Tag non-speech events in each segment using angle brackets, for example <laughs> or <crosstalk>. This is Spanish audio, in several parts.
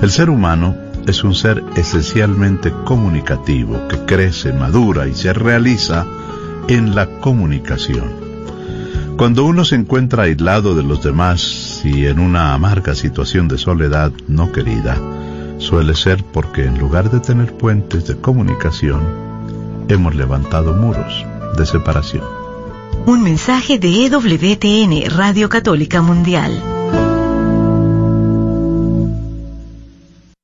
El ser humano es un ser esencialmente comunicativo que crece, madura y se realiza en la comunicación. Cuando uno se encuentra aislado de los demás y en una amarga situación de soledad no querida, suele ser porque en lugar de tener puentes de comunicación, hemos levantado muros de separación. Un mensaje de EWTN, Radio Católica Mundial.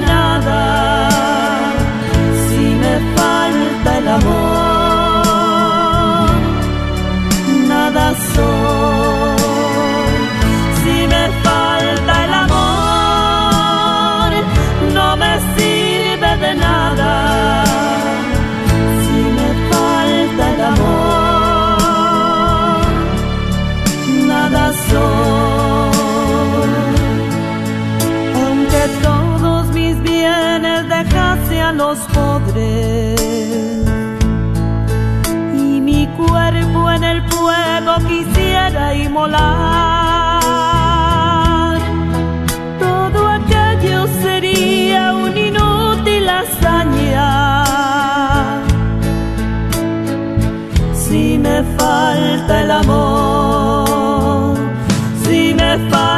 nada. Si me falta el amor, y mi cuerpo en el fuego quisiera inmolar, todo aquello sería un inútil hazaña. Si me falta el amor, si me falta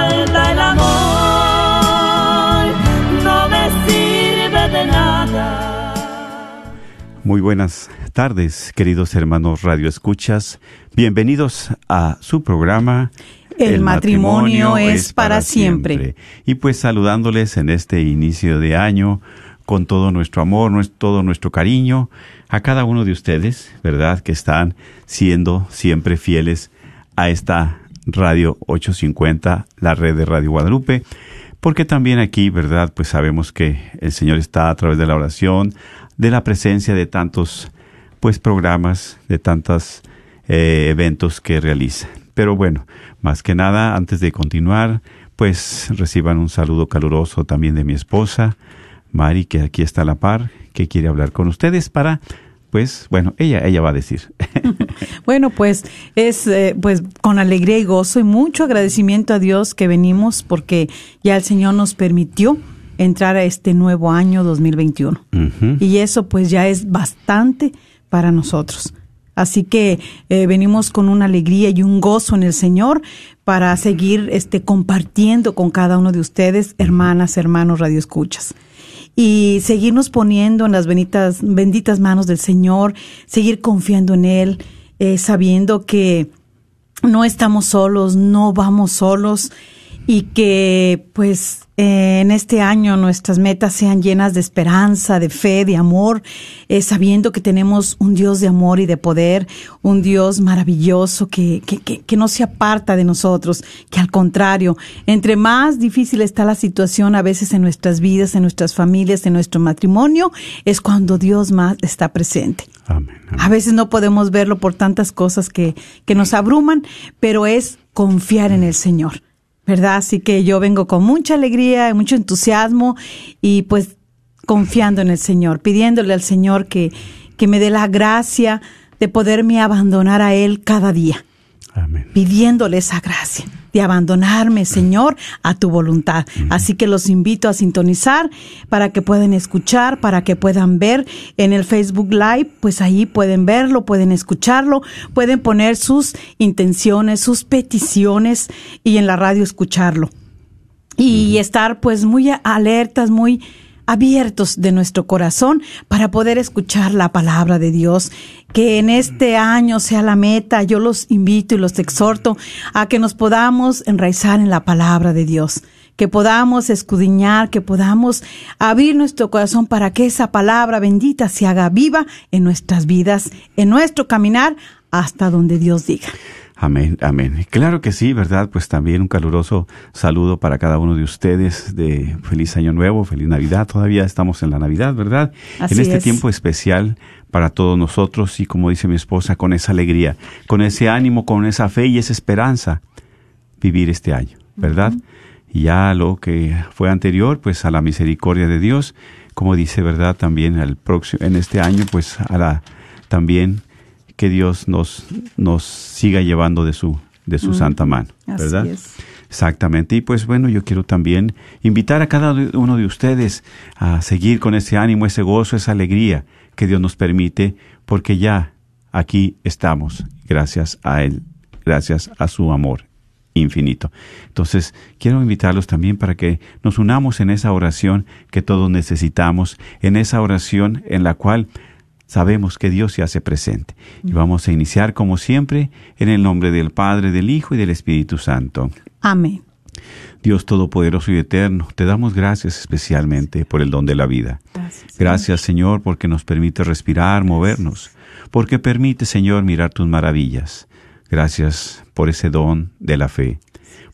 Muy buenas tardes, queridos hermanos Radio Escuchas. Bienvenidos a su programa. El matrimonio es para siempre. Y pues saludándoles en este inicio de año con todo nuestro amor, todo nuestro cariño a cada uno de ustedes, ¿verdad? Que están siendo siempre fieles a esta Radio 850, la red de Radio Guadalupe, porque también aquí, ¿verdad? Pues sabemos que el Señor está a través de la oración, de la presencia de tantos, pues, programas, de tantos eh, eventos que realiza. Pero bueno, más que nada, antes de continuar, pues reciban un saludo caluroso también de mi esposa, Mari, que aquí está a la par, que quiere hablar con ustedes para, pues, bueno, ella, ella va a decir. <laughs> Bueno, pues es eh, pues con alegría y gozo y mucho agradecimiento a Dios que venimos porque ya el Señor nos permitió entrar a este nuevo año 2021. Ujú. Y eso pues ya es bastante para nosotros. Así que eh, venimos con una alegría y un gozo en el Señor para seguir este compartiendo con cada uno de ustedes, hermanas, hermanos, radioescuchas. Y seguirnos poniendo en las benditas, benditas manos del Señor, seguir confiando en Él, eh, sabiendo que no estamos solos, no vamos solos y que pues eh, en este año nuestras metas sean llenas de esperanza, de fe, de amor, eh, sabiendo que tenemos un Dios de amor y de poder, un Dios maravilloso que, que, que, que no se aparta de nosotros, que al contrario, entre más difícil está la situación a veces en nuestras vidas, en nuestras familias, en nuestro matrimonio, es cuando Dios más está presente. Amén. amén. A veces no podemos verlo por tantas cosas que, que nos abruman, pero es confiar en el Señor, ¿verdad? Así que yo vengo con mucha alegría y mucho entusiasmo y pues confiando en el Señor, pidiéndole al Señor que, que me dé la gracia de poderme abandonar a Él cada día Amén. pidiéndole esa gracia de abandonarme, Señor, a tu voluntad. Así que los invito a sintonizar para que puedan escuchar, para que puedan ver en el Facebook Live, pues ahí pueden verlo, pueden escucharlo, pueden poner sus intenciones, sus peticiones y en la radio escucharlo. y estar pues muy alertas, muy abiertos de nuestro corazón para poder escuchar la palabra de Dios. Que en este año sea la meta. Yo los invito y los exhorto a que nos podamos enraizar en la palabra de Dios que podamos escudriñar, que podamos abrir nuestro corazón para que esa palabra bendita se haga viva en nuestras vidas, en nuestro caminar hasta donde Dios diga. Amén, amén. Claro que sí, ¿verdad? Pues también un caluroso saludo para cada uno de ustedes de feliz año nuevo, feliz Navidad. Todavía estamos en la Navidad, ¿verdad? Así en este es. tiempo especial para todos nosotros y como dice mi esposa, con esa alegría, con ese ánimo, con esa fe y esa esperanza, vivir este año, ¿verdad? Y ya lo que fue anterior, pues a la misericordia de Dios, como dice, ¿verdad? También al próximo, en este año, pues a la, también que Dios nos, nos siga llevando de su, de su santa mano, Así ¿verdad? es. Exactamente. Y pues bueno, yo quiero también invitar a cada uno de ustedes a seguir con ese ánimo, ese gozo, esa alegría que Dios nos permite, porque ya aquí estamos, gracias a Él, gracias a su amor infinito. Entonces, quiero invitarlos también para que nos unamos en esa oración que todos necesitamos, en esa oración en la cual sabemos que Dios se hace presente. Y vamos a iniciar como siempre en el nombre del Padre, del Hijo y del Espíritu Santo. Amén. Dios Todopoderoso y Eterno, te damos gracias especialmente por el don de la vida. Gracias, Señor, porque nos permite respirar, movernos, porque permite, Señor, mirar tus maravillas. Gracias por ese don de la fe,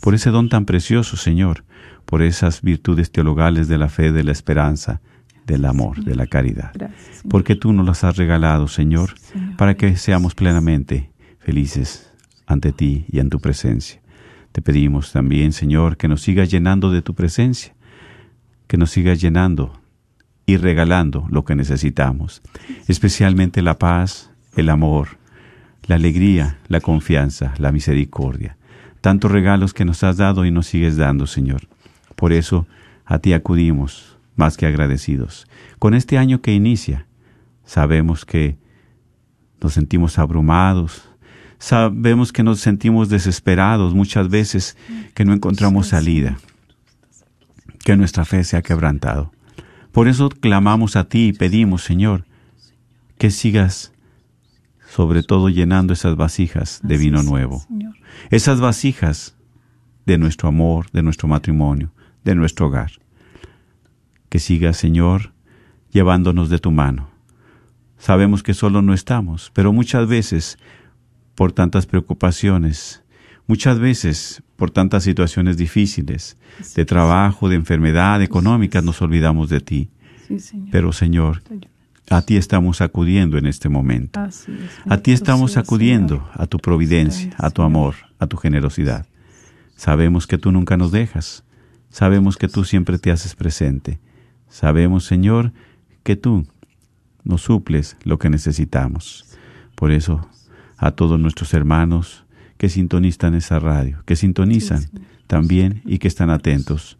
por ese don tan precioso, Señor, por esas virtudes teologales de la fe, de la esperanza, del amor, de la caridad. Gracias. Porque tú nos las has regalado, Señor, para que seamos plenamente felices ante ti y en tu presencia. Te pedimos también, Señor, que nos sigas llenando de tu presencia, que nos sigas llenando y regalando lo que necesitamos, especialmente la paz, el amor, la alegría, la confianza, la misericordia. Tantos regalos que nos has dado y nos sigues dando, Señor. Por eso a ti acudimos, más que agradecidos. Con este año que inicia, sabemos que nos sentimos abrumados, sabemos que nos sentimos desesperados muchas veces, que no encontramos salida, que nuestra fe se ha quebrantado. Por eso clamamos a ti y pedimos, Señor, que sigas sobre todo llenando esas vasijas de vino nuevo, esas vasijas de nuestro amor, de nuestro matrimonio, de nuestro hogar. Que sigas, Señor, llevándonos de tu mano. Sabemos que solo no estamos, pero muchas veces, por tantas preocupaciones, muchas veces por tantas situaciones difíciles, de trabajo, de enfermedad, económicas, nos olvidamos de ti. Sí, Señor. Pero, Señor, a ti estamos acudiendo en este momento. Es, A ti estamos acudiendo, a tu providencia, a tu amor, a tu generosidad. Sabemos que tú nunca nos dejas. Sabemos que tú siempre te haces presente. Sabemos, Señor, que tú nos suples lo que necesitamos. Por eso, a todos nuestros hermanos que sintonizan esa radio, que sintonizan también y que están atentos,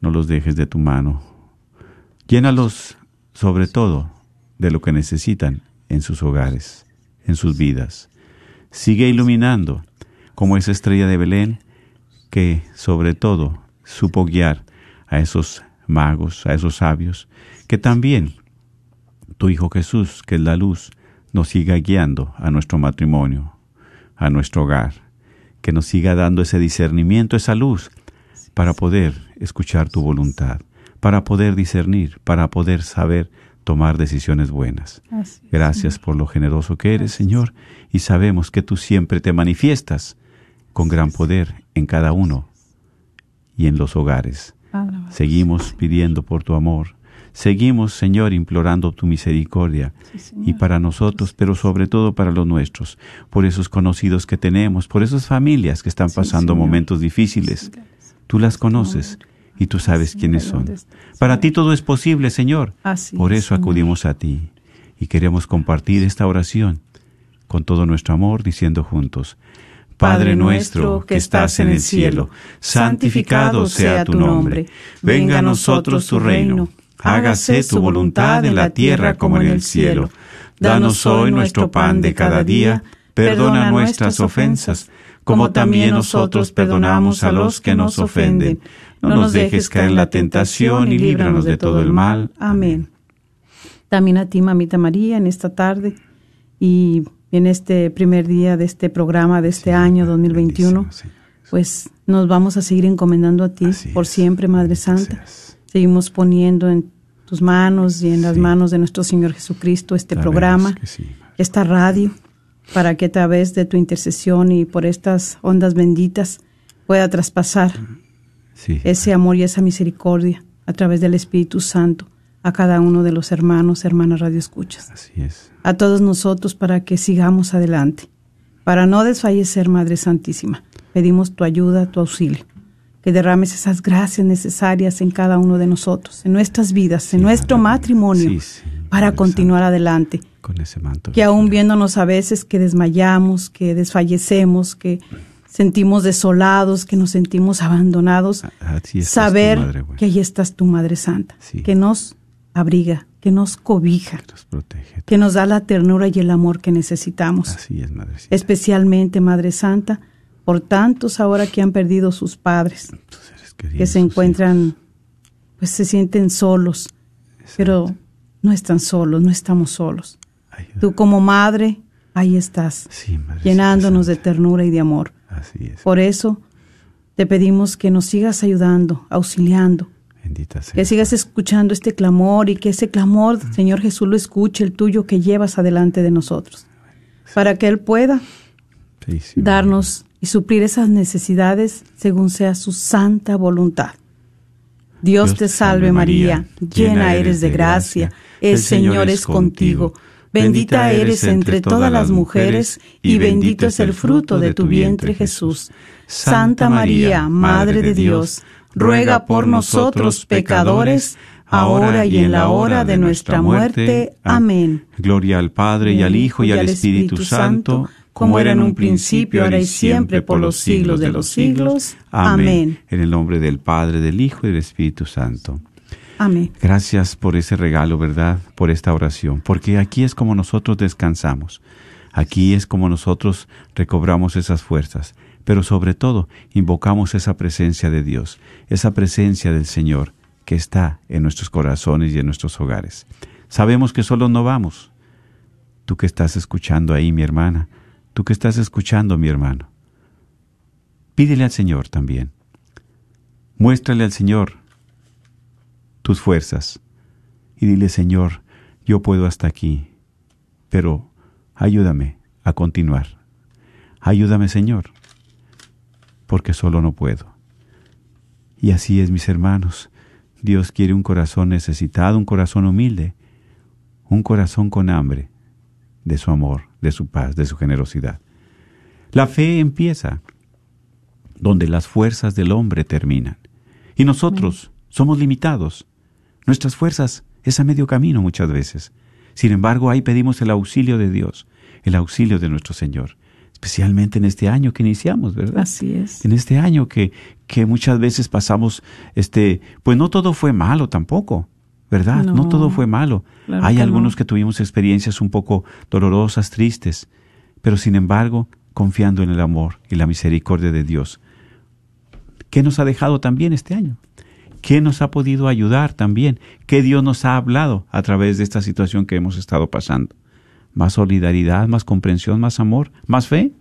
no los dejes de tu mano. Llénalos sobre todo de lo que necesitan en sus hogares, en sus vidas. Sigue iluminando como esa estrella de Belén que sobre todo supo guiar a esos magos, a esos sabios, que también tu Hijo Jesús, que es la luz, nos siga guiando a nuestro matrimonio, a nuestro hogar, que nos siga dando ese discernimiento, esa luz, para poder escuchar tu voluntad, para poder discernir, para poder saber tomar decisiones buenas. Así es, Gracias por lo generoso que eres, Señor, y sabemos que tú siempre te manifiestas con gran poder en cada uno y en los hogares. Seguimos pidiendo por tu amor. Seguimos, Señor, implorando tu misericordia y para nosotros, pero sobre todo para los nuestros, por esos conocidos que tenemos, por esas familias que están pasando momentos difíciles. Tú las conoces y tú sabes quiénes son. Para ti todo es posible, Señor. Por es, eso acudimos a ti y queremos compartir esta oración con todo nuestro amor, diciendo juntos, Padre nuestro que estás en el cielo, santificado sea tu nombre. Venga a nosotros tu reino. Hágase tu voluntad en la tierra como en el cielo. Danos hoy nuestro pan de cada día. Perdona nuestras ofensas, como también nosotros perdonamos a los que nos ofenden. No, nos dejes caer en la tentación y líbranos de todo el mal. Amén. También a ti, mamita María, en esta tarde y en este primer día de este programa de este año 2021, Bendícenos, Señor. pues nos vamos a seguir encomendando a ti Así por es. siempre, Madre Santa. Seguimos poniendo en tus manos y en las Sí. manos de nuestro Señor Jesucristo este Sabemos programa, sí, esta radio, para que a través de tu intercesión y por estas ondas benditas pueda traspasar Sí, ese amor y esa misericordia a través del Espíritu Santo a cada uno de los hermanos, hermanas Radio Escuchas, así es. a todos nosotros para que sigamos adelante, para no desfallecer, Madre Santísima. Pedimos tu ayuda, tu auxilio, que derrames esas gracias necesarias en cada uno de nosotros, en nuestras vidas, en nuestro Madre. matrimonio, Sí, sí, para continuar adelante. Con ese manto. Que aún viéndonos a veces que desmayamos, que desfallecemos, que sentimos desolados, que nos sentimos abandonados, saber Madre que ahí estás tu Madre Santa, Sí. que nos abriga, que nos cobija, Que nos protege. que nos da la ternura y el amor que necesitamos. Así es, Madrecita. Especialmente, Madre Santa, por tantos ahora que han perdido sus padres, Tus seres queridos, que se encuentran, pues se sienten solos, pero no están solos, no estamos solos. Tú como madre, ahí estás, Sí, llenándonos de Santa. ternura y de amor. Así es. Por eso te pedimos que nos sigas ayudando, auxiliando, Bendita sea. que sigas escuchando este clamor y que ese clamor, Señor Jesús, lo escuche, el tuyo que llevas adelante de nosotros, para que Él pueda Sí, sí, darnos y suplir esas necesidades según sea su santa voluntad. Dios te salve María, llena eres de gracia, el Señor es contigo, bendita eres entre todas las mujeres y bendito es el fruto de tu vientre Jesús. Santa María, Madre de Dios, ruega por nosotros pecadores, ahora y en la hora de nuestra muerte. Amén. Gloria al Padre y al Hijo y al Espíritu Santo, como era en un principio, ahora y siempre, por los siglos de los siglos. Amén. En el nombre del Padre, del Hijo y del Espíritu Santo. Amén. Gracias por ese regalo, ¿verdad? Por esta oración, porque aquí es como nosotros descansamos. Aquí es como nosotros recobramos esas fuerzas, pero sobre todo invocamos esa presencia de Dios, esa presencia del Señor que está en nuestros corazones y en nuestros hogares. Sabemos que solo no vamos. Tú que estás escuchando ahí, mi hermana, tú que estás escuchando, mi hermano, pídele al Señor también. Muéstrale al Señor tus fuerzas y dile, Señor, yo puedo hasta aquí, pero ayúdame a continuar. Ayúdame, Señor, porque solo no puedo. Y así es, mis hermanos. Dios quiere un corazón necesitado, un corazón humilde, un corazón con hambre de su amor, de su paz, de su generosidad. La fe empieza donde las fuerzas del hombre terminan. Y nosotros somos limitados. Nuestras fuerzas es a medio camino muchas veces. Sin embargo, ahí pedimos el auxilio de Dios, el auxilio de nuestro Señor, especialmente en este año que iniciamos, ¿verdad? Así es. En este año que, que muchas veces pasamos, este, pues no todo fue malo tampoco, ¿verdad? No, No, todo fue malo. claro Hay que algunos no. que tuvimos experiencias un poco dolorosas, tristes, pero sin embargo, confiando en el amor y la misericordia de Dios. ¿Qué nos ha dejado también este año? ¿Qué nos ha podido ayudar también? ¿Qué Dios nos ha hablado a través de esta situación que hemos estado pasando? Más solidaridad, más comprensión, más amor, más fe,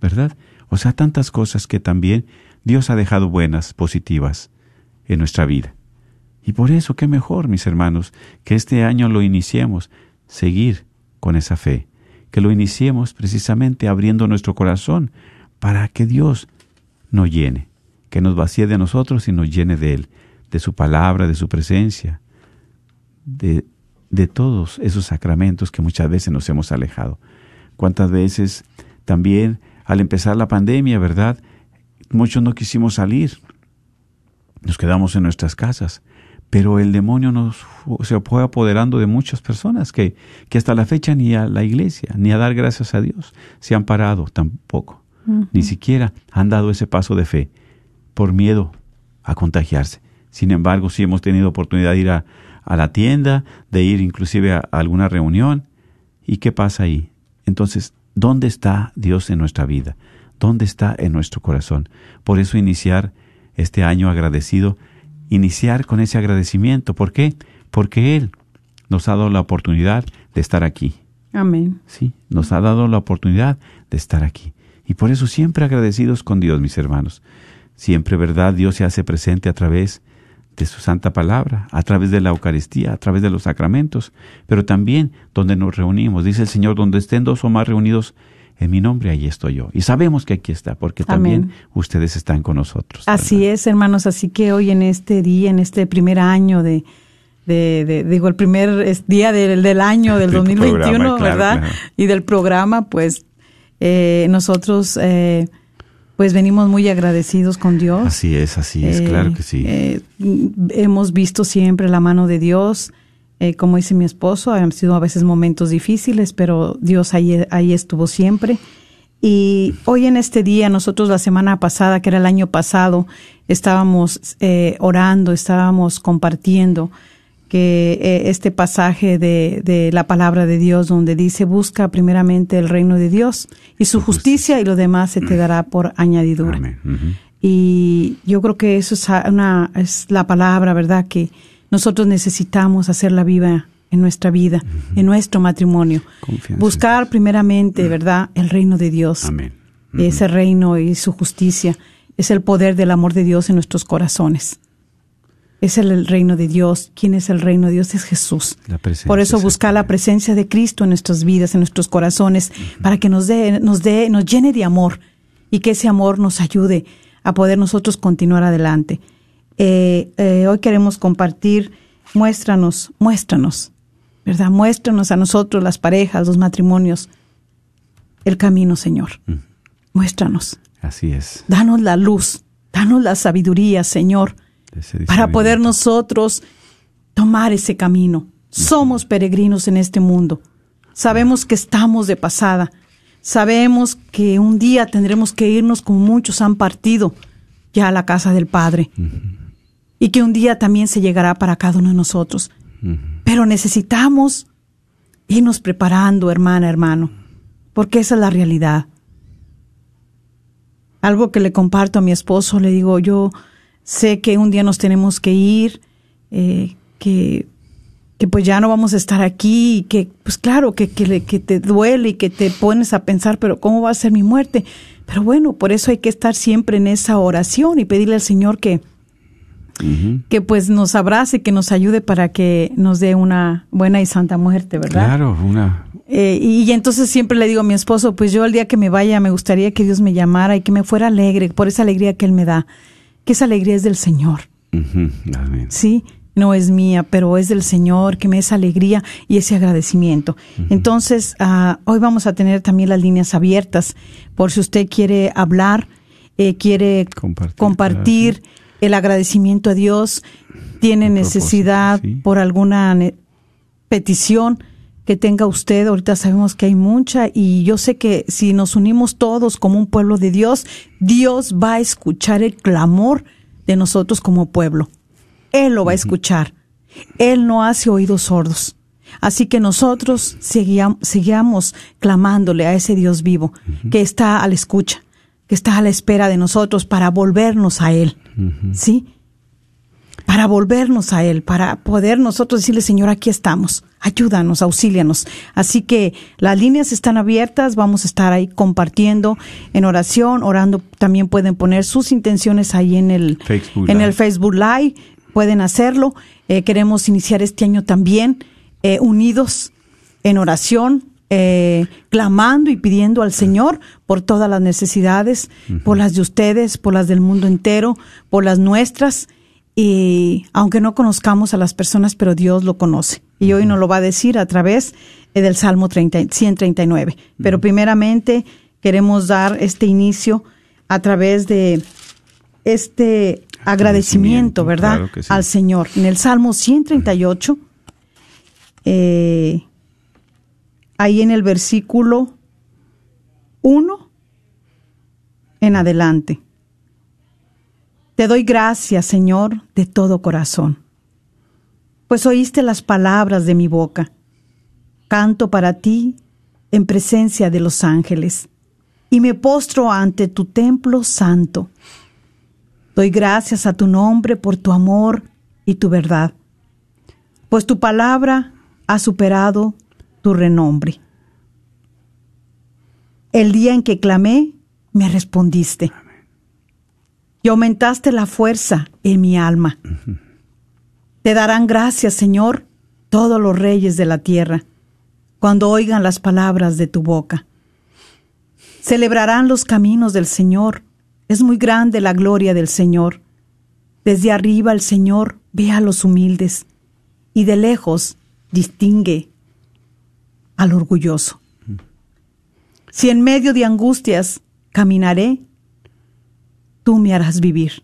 ¿verdad? O sea, tantas cosas que también Dios ha dejado buenas, positivas en nuestra vida. Y por eso, qué mejor, mis hermanos, que este año lo iniciemos, seguir con esa fe, que lo iniciemos precisamente abriendo nuestro corazón para que Dios nos llene, que nos vacíe de nosotros y nos llene de Él, de su palabra, de su presencia, de, de todos esos sacramentos que muchas veces nos hemos alejado. Cuántas veces también al empezar la pandemia, ¿verdad? Muchos no quisimos salir, nos quedamos en nuestras casas, pero el demonio nos se fue apoderando de muchas personas que, que hasta la fecha ni a la iglesia, ni a dar gracias a Dios, se han parado tampoco, ni siquiera han dado ese paso de fe por miedo a contagiarse. Sin embargo, sí hemos tenido oportunidad de ir a, a la tienda, de ir inclusive a, alguna reunión. ¿Y qué pasa ahí? Entonces, ¿dónde está Dios en nuestra vida? ¿Dónde está en nuestro corazón? Por eso iniciar este año agradecido, iniciar con ese agradecimiento. ¿Por qué? Porque Él nos ha dado la oportunidad de estar aquí. Amén. Sí, nos ha dado la oportunidad de estar aquí. Y por eso siempre agradecidos con Dios, mis hermanos. Siempre, ¿verdad? Dios se hace presente a través de su santa palabra, a través de la Eucaristía, a través de los sacramentos, pero también donde nos reunimos. Dice el Señor, donde estén dos o más reunidos en mi nombre, ahí estoy yo. Y sabemos que aquí está, porque también ustedes están con nosotros. Así es, hermanos. Así que hoy en este día, en este primer año de, de, de- digo, el primer día del, del año del <laughs> Del 2021, programa, claro, ¿verdad? claro. Y del programa, pues eh, nosotros, eh, pues venimos muy agradecidos con Dios. Así es, así es, Eh, claro que sí. eh, hemos visto siempre la mano de Dios. eh, como dice mi esposo, han sido a veces momentos difíciles, pero Dios ahí, ahí estuvo siempre. Y hoy en este día, nosotros la semana pasada, que era el año pasado, estábamos orando, estábamos compartiendo que eh, este pasaje de, de la palabra de Dios donde dice busca primeramente el reino de Dios y su justicia y lo demás se te dará por añadidura. Amén. Y yo creo que eso es una es la palabra, ¿verdad? Que nosotros necesitamos hacerla viva en nuestra vida, en nuestro matrimonio. Confianza Buscar primeramente, ¿verdad? El reino de Dios. Amén. Ese reino y su justicia es el poder del amor de Dios en nuestros corazones. Es el, reino de Dios. ¿Quién es el reino de Dios? Es Jesús. Por eso buscar la presencia de Cristo en nuestras vidas, en nuestros corazones, para que nos dé, nos dé, nos llene de amor y que ese amor nos ayude a poder nosotros continuar adelante. Eh, eh, hoy queremos compartir, muéstranos, muéstranos, ¿verdad? Muéstranos a nosotros, las parejas, los matrimonios, el camino, Señor. Muéstranos. Así es. Danos la luz, danos la sabiduría, Señor, para poder nosotros tomar ese camino. Somos peregrinos en este mundo. Sabemos que estamos de pasada. Sabemos que un día tendremos que irnos como muchos han partido ya a la casa del Padre. Y que un día también se llegará para cada uno de nosotros. Pero necesitamos irnos preparando, hermana, hermano, porque esa es la realidad. Algo que le comparto a mi esposo, le digo, yo sé que un día nos tenemos que ir, eh, que, que pues ya no vamos a estar aquí, y que pues claro, que, que, que te duele y que te pones a pensar, pero ¿cómo va a ser mi muerte? Pero bueno, por eso hay que estar siempre en esa oración y pedirle al Señor que, que pues nos abrace, que nos ayude para que nos dé una buena y santa muerte, ¿verdad? Claro, una. Eh, y, y entonces siempre le digo a mi esposo, pues yo el día que me vaya me gustaría que Dios me llamara y que me fuera alegre por esa alegría que Él me da, que esa alegría es del Señor. Amén. ¿sí? No es mía, pero es del Señor, que me da esa alegría y ese agradecimiento. Entonces, ah, hoy vamos a tener también las líneas abiertas por si usted quiere hablar, eh, quiere Compartir, compartir el agradecimiento a Dios, tiene necesidad sí. por alguna petición que tenga usted. Ahorita sabemos que hay mucha y yo sé que si nos unimos todos como un pueblo de Dios, Dios va a escuchar el clamor de nosotros como pueblo. Él lo va a escuchar. Él no hace oídos sordos. Así que nosotros seguíam- sigamos clamándole a ese Dios vivo que está a la escucha, que está a la espera de nosotros para volvernos a Él. ¿Sí? Para volvernos a Él, para poder nosotros decirle, Señor, aquí estamos, ayúdanos, auxílianos. Así que las líneas están abiertas, vamos a estar ahí compartiendo en oración, orando. También pueden poner sus intenciones ahí en el Facebook en Live. el Facebook Live, pueden hacerlo. Eh, queremos iniciar este año también eh, unidos en oración, eh, clamando y pidiendo al Señor por todas las necesidades, por las de ustedes, por las del mundo entero, por las nuestras. Y aunque no conozcamos a las personas, pero Dios lo conoce. Y hoy nos lo va a decir a través eh, del Salmo 30, 139. Pero primeramente queremos dar este inicio a través de este agradecimiento, Agradecimiento, ¿verdad? claro que sí. Al Señor. En el Salmo 138, eh, ahí en el versículo 1 en adelante. Te doy gracias, Señor, de todo corazón, pues oíste las palabras de mi boca. Canto para ti en presencia de los ángeles y me postro ante tu templo santo. Doy gracias a tu nombre por tu amor y tu verdad, pues tu palabra ha superado tu renombre. El día en que clamé, me respondiste. Y aumentaste la fuerza en mi alma. Te darán gracias, Señor, todos los reyes de la tierra, cuando oigan las palabras de tu boca. Celebrarán los caminos del Señor. Es muy grande la gloria del Señor. Desde arriba el Señor ve a los humildes y de lejos distingue al orgulloso. Si en medio de angustias caminaré, tú me harás vivir.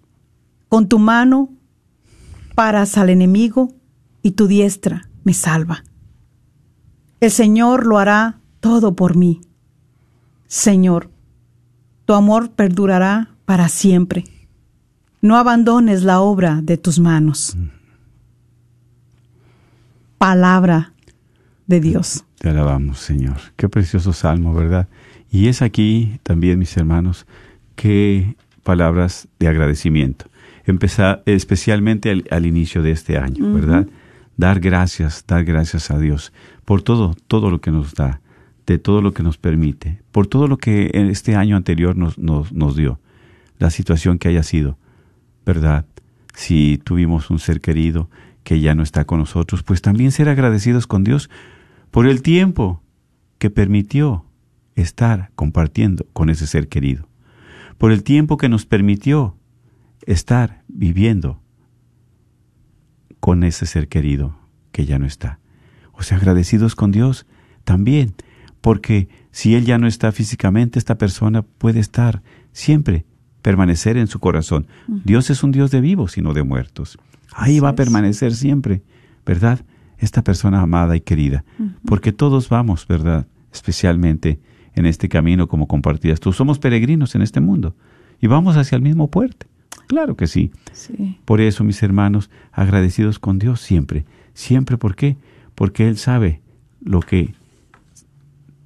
Con tu mano paras al enemigo y tu diestra me salva. El Señor lo hará todo por mí. Señor, tu amor perdurará para siempre. No abandones la obra de tus manos. Palabra de Dios. Te alabamos, Señor. Qué precioso salmo, ¿verdad? Y es aquí también, mis hermanos, qué palabras de agradecimiento. Empezar especialmente al, al inicio de este año, ¿verdad? Dar gracias, dar gracias a Dios por todo, todo lo que nos da, de todo lo que nos permite, por todo lo que en este año anterior nos, nos, nos dio, la situación que haya sido, ¿verdad? Si tuvimos un ser querido que ya no está con nosotros, pues también ser agradecidos con Dios por el tiempo que permitió estar compartiendo con ese ser querido, por el tiempo que nos permitió estar viviendo con ese ser querido que ya no está. O sea, agradecidos con Dios también, porque si Él ya no está físicamente, esta persona puede estar siempre, permanecer en su corazón. Dios es un Dios de vivos y no de muertos. Ahí va a permanecer siempre, ¿verdad? Esta persona amada y querida, porque todos vamos, ¿verdad? Especialmente en este camino como compartías tú. Somos peregrinos en este mundo y vamos hacia el mismo puerto. Claro que sí. Sí. Por eso, mis hermanos, agradecidos con Dios siempre. Siempre, ¿por qué? Porque Él sabe lo que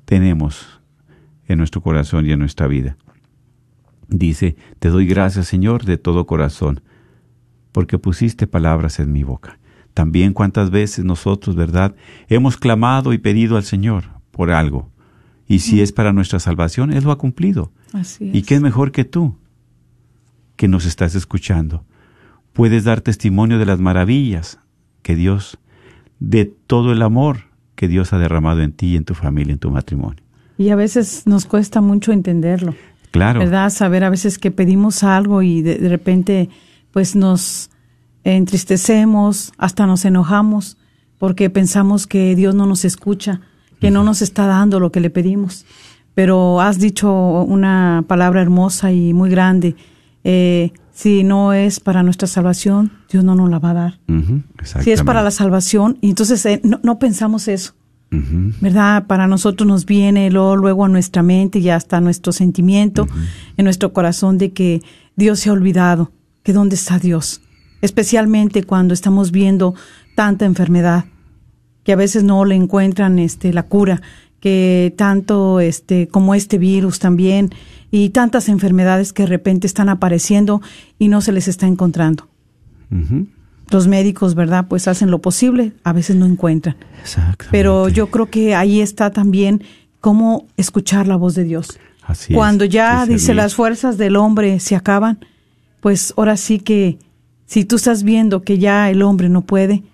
tenemos en nuestro corazón y en nuestra vida. Dice, te doy gracias, Señor, de todo corazón, porque pusiste palabras en mi boca. También cuántas veces nosotros, ¿verdad?, hemos clamado y pedido al Señor por algo. Y si es para nuestra salvación, Él lo ha cumplido. Así ¿Y es. qué es mejor que tú, que nos estás escuchando? Puedes dar testimonio de las maravillas que Dios, de todo el amor que Dios ha derramado en ti y en tu familia, en tu matrimonio. Y a veces nos cuesta mucho entenderlo. Claro. ¿Verdad? Saber a veces que pedimos algo y de, de repente pues nos entristecemos, hasta nos enojamos porque pensamos que Dios no nos escucha, que no nos está dando lo que le pedimos. Pero has dicho una palabra hermosa y muy grande. Eh, si no es para nuestra salvación, Dios no nos la va a dar. Si es para la salvación, y entonces eh, no, no pensamos eso. ¿verdad? Para nosotros nos viene luego, luego a nuestra mente y hasta a nuestro sentimiento, en nuestro corazón de que Dios se ha olvidado, que dónde está Dios, especialmente cuando estamos viendo tanta enfermedad, que a veces no le encuentran este la cura, que tanto este como este virus también y tantas enfermedades que de repente están apareciendo y no se les está encontrando. Los médicos, ¿verdad? Pues hacen lo posible, a veces no encuentran. Pero yo creo que ahí está también cómo escuchar la voz de Dios. Así es, Cuando ya dice las fuerzas del hombre se acaban, pues ahora sí que si tú estás viendo que ya el hombre no puede,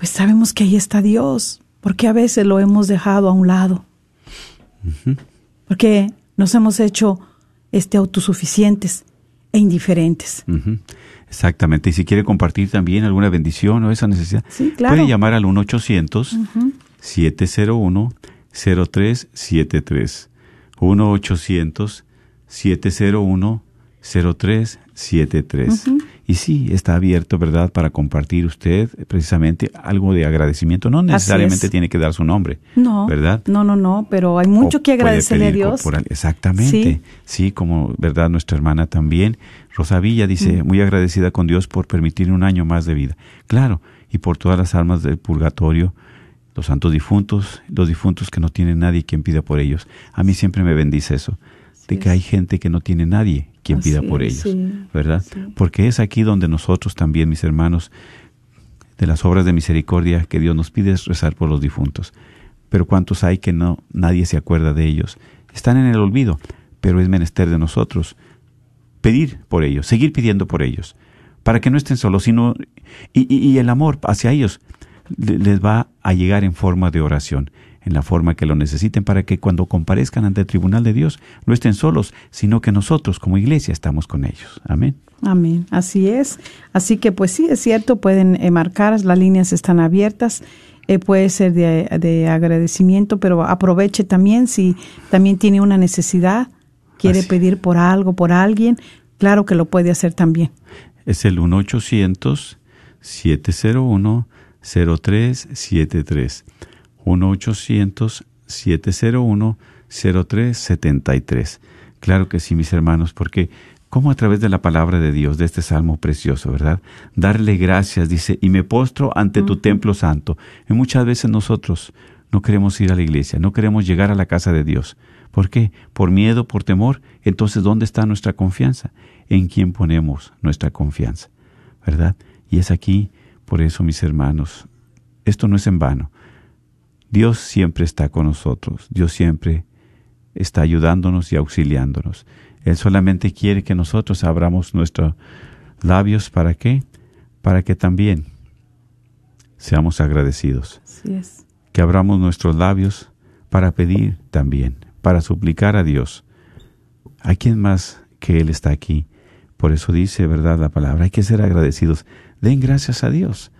pues sabemos que ahí está Dios, porque a veces lo hemos dejado a un lado. Porque nos hemos hecho este autosuficientes e indiferentes. Exactamente. Y si quiere compartir también alguna bendición o esa necesidad, Sí, claro. puede llamar al 1-800-701-0373. 1-800-701-0373. Y sí, está abierto, ¿verdad?, para compartir usted precisamente algo de agradecimiento. No necesariamente es. tiene que dar su nombre, No, ¿verdad? no, no, no, pero hay mucho O que agradecerle a Dios. corporal. Exactamente. Sí. como verdad nuestra hermana también. Rosavilla dice, muy agradecida con Dios por permitir un año más de vida. Claro, y por todas las almas del purgatorio, los santos difuntos, los difuntos que no tienen nadie quien pida por ellos. A mí siempre me bendice eso, de que hay gente que no tiene nadie quien Así pida por ellos, sí, ¿verdad? sí. Porque es aquí donde nosotros también, mis hermanos, de las obras de misericordia que Dios nos pide es rezar por los difuntos. Pero cuántos hay que no nadie se acuerda de ellos. Están en el olvido, pero es menester de nosotros pedir por ellos, seguir pidiendo por ellos, para que no estén solos, sino y, y- y el amor hacia ellos le- les va a llegar en forma de oración, en la forma que lo necesiten, para que cuando comparezcan ante el tribunal de Dios no estén solos, sino que nosotros como iglesia estamos con ellos. Amén. Amén, así es. Así que pues sí, es cierto, pueden eh, marcar, las líneas están abiertas, eh, puede ser de, de agradecimiento, pero aproveche también si también tiene una necesidad, quiere Así. pedir por algo, por alguien, claro que lo puede hacer también. Es el 1-800-701-0373. 1-800-701-0373. Claro que sí, mis hermanos, porque como a través de la palabra de Dios, de este salmo precioso, ¿verdad? Darle gracias, dice, y me postro ante tu templo santo. Y muchas veces nosotros no queremos ir a la iglesia, no queremos llegar a la casa de Dios. ¿Por qué? Por miedo, por temor. Entonces, ¿dónde está nuestra confianza? ¿En quién ponemos nuestra confianza? ¿Verdad? Y es aquí, por eso, mis hermanos, esto no es en vano. Dios siempre está con nosotros, Dios siempre está ayudándonos y auxiliándonos. Él solamente quiere que nosotros abramos nuestros labios para qué? Para que también seamos agradecidos, Así es. que abramos nuestros labios para pedir también, para suplicar a Dios. ¿Hay quien más que Él está aquí? Por eso dice, ¿verdad? La palabra, hay que ser agradecidos. Den gracias a Dios.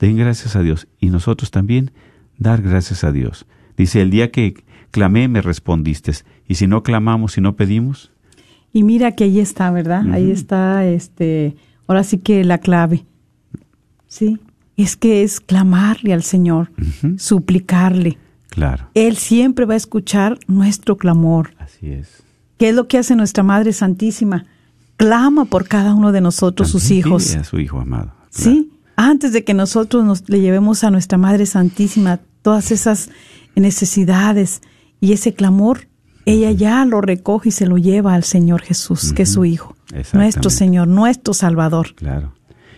Den gracias a Dios. Y nosotros también dar gracias a Dios. Dice, el día que clamé me respondiste. Y si no clamamos, si no pedimos, Y mira que ahí está, ¿verdad? Ahí Ujú. está, este, ahora sí que la clave. Sí, es que es clamarle al Señor, suplicarle. claro. Él siempre va a escuchar nuestro clamor. Así es. ¿Qué es lo que hace nuestra Madre Santísima? Clama por cada uno de nosotros, sus hijos. A su hijo amado. Sí, antes de que nosotros nos le llevemos a nuestra Madre Santísima todas esas necesidades y ese clamor, ella ya lo recoge y se lo lleva al Señor Jesús, que es su Hijo, nuestro. Señor, nuestro Salvador. Claro.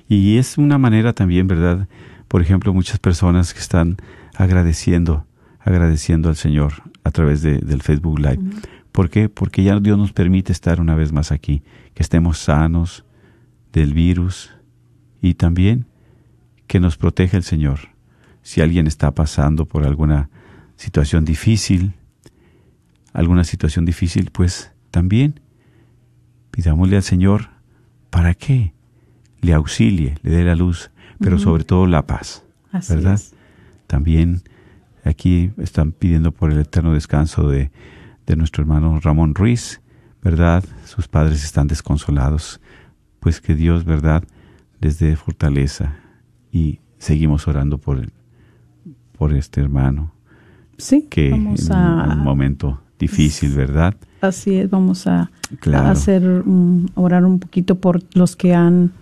Y es una manera también, ¿verdad? Por ejemplo, muchas personas que están agradeciendo, agradeciendo al Señor a través de- del Facebook Live. ¿Por qué? Porque ya Dios nos permite estar una vez más aquí, que estemos sanos del virus y también que nos protege el Señor. Si alguien está pasando por alguna situación difícil, alguna situación difícil, pues también pidámosle al Señor para qué le auxilie, le dé la luz, pero sobre todo la paz, Así ¿verdad? es. También aquí están pidiendo por el eterno descanso de, de nuestro hermano Ramón Ruiz, ¿verdad? Sus padres están desconsolados, pues que Dios, ¿verdad?, les dé fortaleza y seguimos orando por él, por este hermano Sí, que vamos en a, un momento difícil, ¿verdad? así es, vamos a, Claro. a hacer, orar un poquito por los que han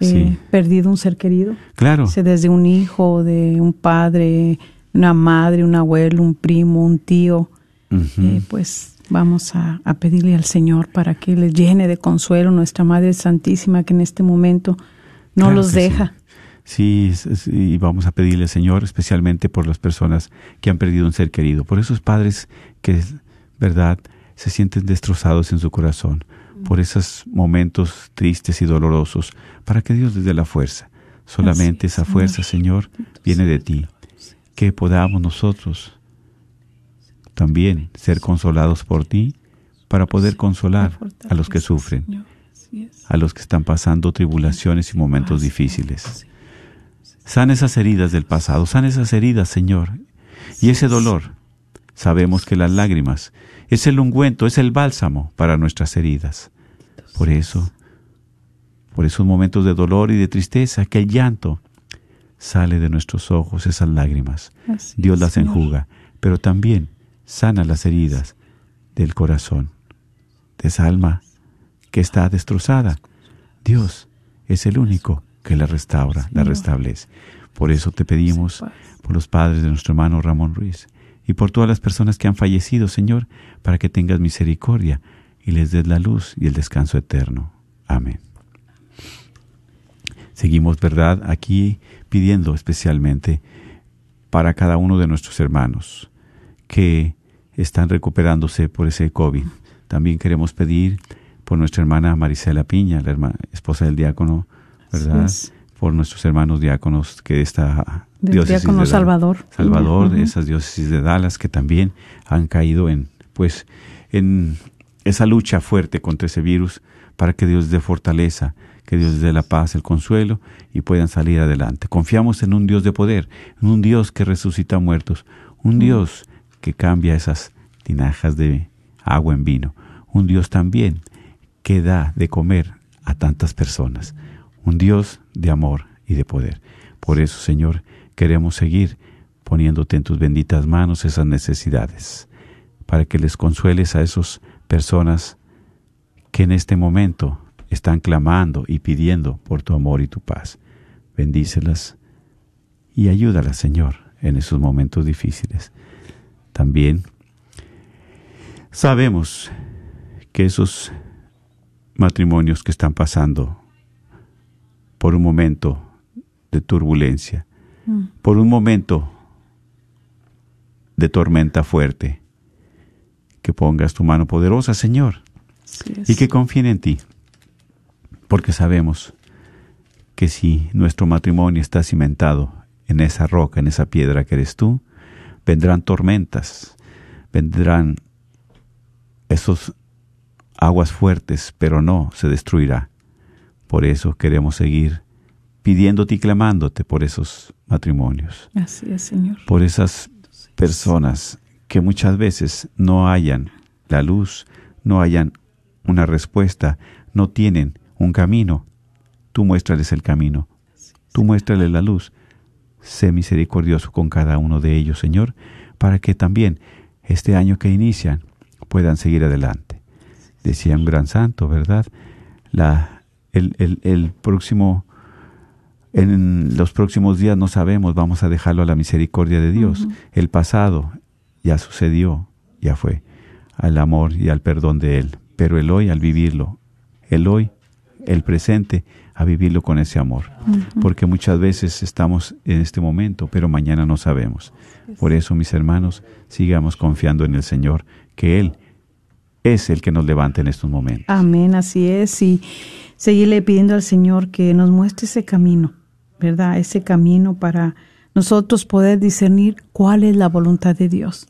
eh, Sí. perdido un ser querido. Claro. sea, desde un hijo, de un padre, una madre, un abuelo, un primo, un tío, eh, pues vamos a, a pedirle al Señor para que les llene de consuelo nuestra Madre Santísima que en este momento no Claro los sí. Sí, y vamos a pedirle, Señor, especialmente por las personas que han perdido un ser querido, por esos padres que, verdad, se sienten destrozados en su corazón, por esos momentos tristes y dolorosos, para que Dios les dé la fuerza. Solamente esa es, fuerza, Señor, viene de ti. Que podamos nosotros también ser consolados por ti para poder consolar a los que sufren, a los que están pasando tribulaciones y momentos difíciles. Sana esas heridas del pasado, sana esas heridas, Señor. Y ese dolor, sabemos que las lágrimas es el ungüento, es el bálsamo para nuestras heridas. Por eso, por esos momentos de dolor y de tristeza, que el llanto sale de nuestros ojos, esas lágrimas. Así Dios las Señor. enjuga, pero también sana las heridas del corazón, de esa alma que está destrozada. Dios es el único que la restaura, la restablece. Por eso te pedimos Padre. por los padres de nuestro hermano Ramón Ruiz y por todas las personas que han fallecido, Señor, para que tengas misericordia y les des la luz y el descanso eterno. Amén. Seguimos, ¿verdad?, aquí pidiendo especialmente para cada uno de nuestros hermanos que están recuperándose por ese COVID. También queremos pedir por nuestra hermana Marisela Piña, la hermana, esposa del diácono, Por nuestros hermanos diáconos que esta diócesis diácono de Dallas- Salvador. Salvador, de Ujú. esas diócesis de Dallas que también han caído en, pues, en esa lucha fuerte contra ese virus para que Dios dé fortaleza, que Dios dé la paz, el consuelo y puedan salir adelante. Confiamos en un Dios de poder, en un Dios que resucita muertos, un Dios que cambia esas tinajas de agua en vino, un Dios también que da de comer a tantas personas, un Dios de amor y de poder. Por eso, Señor, queremos seguir poniéndote en tus benditas manos esas necesidades, para que les consueles a esas personas que en este momento están clamando y pidiendo por tu amor y tu paz. Bendícelas y ayúdalas, Señor, en esos momentos difíciles. También sabemos que esos matrimonios que están pasando por un momento de turbulencia, por un momento de tormenta fuerte, que pongas tu mano poderosa, Señor, y que confíen en ti, porque sabemos que si nuestro matrimonio está cimentado en esa roca, en esa piedra que eres tú, vendrán tormentas, vendrán esos aguas fuertes, pero no se destruirá. Por eso queremos seguir pidiéndote y clamándote por esos matrimonios Así es, Señor. por esas personas que muchas veces no hayan la luz, no hayan una respuesta, no tienen un camino. Tú muéstrales el camino, tú muéstrales la luz. Sé misericordioso con cada uno de ellos, Señor, para que también este año que inician puedan seguir adelante. Decía un gran santo, ¿verdad? La, el, el, el próximo en los próximos días no sabemos, vamos a dejarlo a la misericordia de Dios. El pasado ya sucedió, ya fue, al amor y al perdón de Él. Pero el hoy al vivirlo, el hoy, el presente, a vivirlo con ese amor. Porque muchas veces estamos en este momento, pero mañana no sabemos. Por eso, mis hermanos, sigamos confiando en el Señor, que Él es el que nos levanta en estos momentos. Amén, así es. Y seguirle pidiendo al Señor que nos muestre ese camino, ¿verdad? Ese camino para nosotros poder discernir cuál es la voluntad de Dios.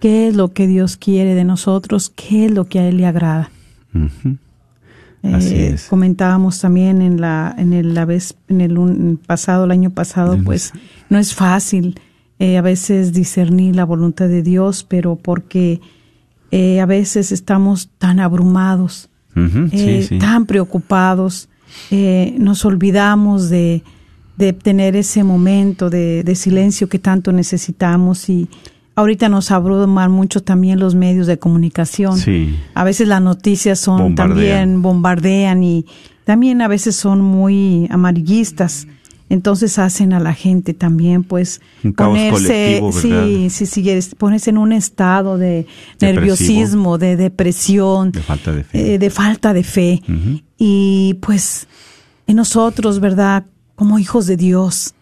¿Qué es lo que Dios quiere de nosotros? ¿Qué es lo que a Él le agrada? Ujú. Así Eh, es. Comentábamos también en la en el la vez en el un- pasado el año pasado, pues no es fácil eh, a veces discernir la voluntad de Dios, pero porque eh, a veces estamos tan abrumados, Eh, sí. tan preocupados, eh, nos olvidamos de, de tener ese momento de, de silencio que tanto necesitamos y ahorita nos abruman mucho también los medios de comunicación. Sí. A veces las noticias son Bombardean. también bombardean y también a veces son muy amarillistas. Entonces hacen a la gente también pues Un ponerse sí, sí, sí, ponerse en un estado de Depresivo. nerviosismo, de depresión, De falta de fe. eh, de falta de fe. Y pues en nosotros, ¿verdad? Como hijos de Dios,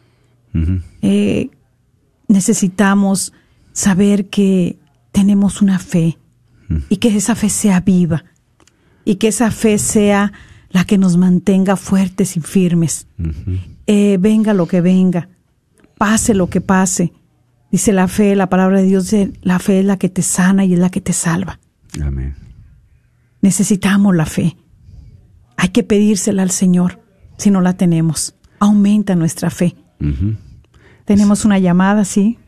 eh, necesitamos saber que tenemos una fe y que esa fe sea viva y que esa fe sea la que nos mantenga fuertes y firmes. Eh, venga lo que venga, pase lo que pase. Dice la fe, la palabra de Dios, dice, la fe es la que te sana y es la que te salva. Amén. Necesitamos la fe. Hay que pedírsela al Señor si no la tenemos. Aumenta nuestra fe. Tenemos una llamada, ¿sí?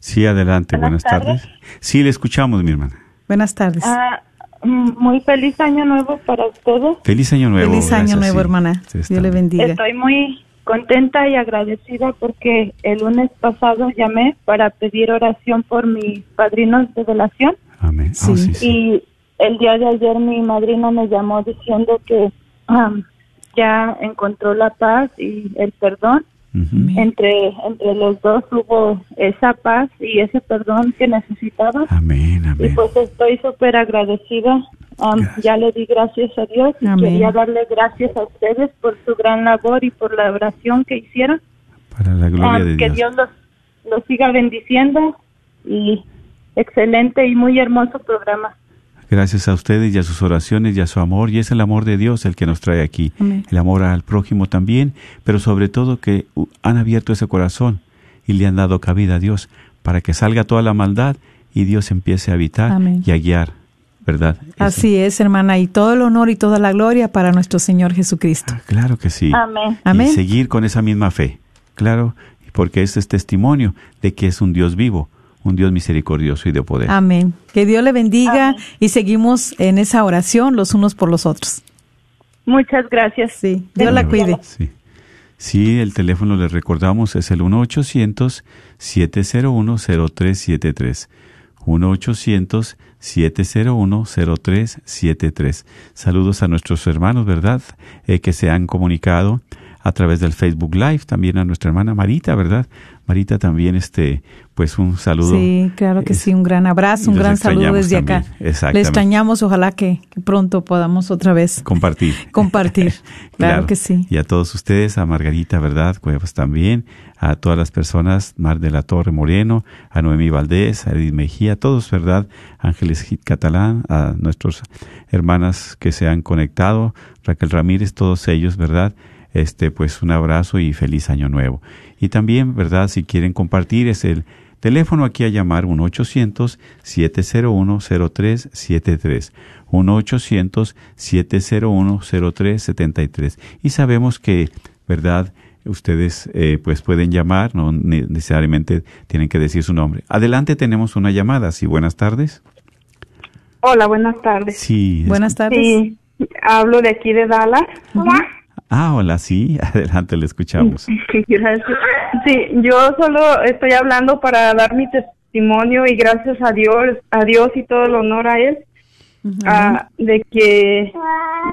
Sí, adelante, buenas, Buenas tardes. tardes. Sí, le escuchamos, mi hermana. Buenas tardes. Ah, muy feliz año nuevo para ustedes. Feliz año nuevo. Feliz año gracias, nuevo, sí. hermana. Sí, Dios le bendiga. Estoy muy contenta y agradecida porque el lunes pasado llamé para pedir oración por mis padrinos de velación Amén. Ah, Sí. sí, sí. y el día de ayer mi madrina me llamó diciendo que ya encontró la paz y el perdón. Entre, entre los dos hubo esa paz y ese perdón que necesitaba. Amén, Y pues estoy súper agradecida Um, ya le di gracias a Dios y Amén. quería darle gracias a ustedes por su gran labor y por la oración que hicieron. Para la gloria Um, de que Dios. Dios los, los siga bendiciendo y excelente y muy hermoso programa. Gracias a ustedes y a sus oraciones y a su amor. Y es el amor de Dios el que nos trae aquí. Amén. El amor al prójimo también, pero sobre todo que uh, han abierto ese corazón y le han dado cabida a Dios para que salga toda la maldad y Dios empiece a habitar Amén. y a guiar, ¿verdad? Eso. Así es, hermana, y todo el honor y toda la gloria para nuestro Señor Jesucristo. Claro que sí. Amén. Amén. Y seguir con esa misma fe. Claro, porque ese es testimonio de que es un Dios vivo, un Dios misericordioso y de poder. Amén. Que Dios le bendiga y seguimos en esa oración los unos por los otros. Muchas gracias. Sí, Dios la cuide. Sí. Sí, el teléfono le recordamos es el 1-800-701-0373. 1-800-701-0373. Saludos a nuestros hermanos, ¿verdad? Eh, que se han comunicado a través del Facebook Live, también a nuestra hermana Marita, ¿verdad? Marita también, este, pues un saludo. Sí, claro que Es- sí, un gran abrazo, un gran saludo desde acá. exactamente. Le extrañamos, ojalá que, que pronto podamos otra vez Compartir. <laughs> compartir. <laughs> Claro, que sí. Y a todos ustedes, a Margarita, ¿verdad? Cuevas también, a todas las personas, Mar de la Torre Moreno, a Noemí Valdés, a Edith Mejía, a todos, ¿verdad? Ángeles Git Catalán, a nuestras hermanas que se han conectado, Raquel Ramírez, todos ellos, ¿verdad? Este, pues un abrazo y feliz año nuevo. Y también, ¿verdad? Si quieren compartir, es el teléfono aquí a llamar 1-800-701-0373. 1-800-701-0373. Y sabemos que, ¿verdad? Ustedes eh, pues pueden llamar, no ne- necesariamente tienen que decir su nombre. Adelante tenemos una llamada, sí, buenas tardes. Hola, buenas tardes. Sí. es- Buenas tardes. Sí, hablo de aquí de Dallas. Ah, hola, sí, <laughs> adelante, le escuchamos. Gracias. Sí, yo solo estoy hablando para dar mi testimonio y gracias a Dios, a Dios y todo el honor a Él, de que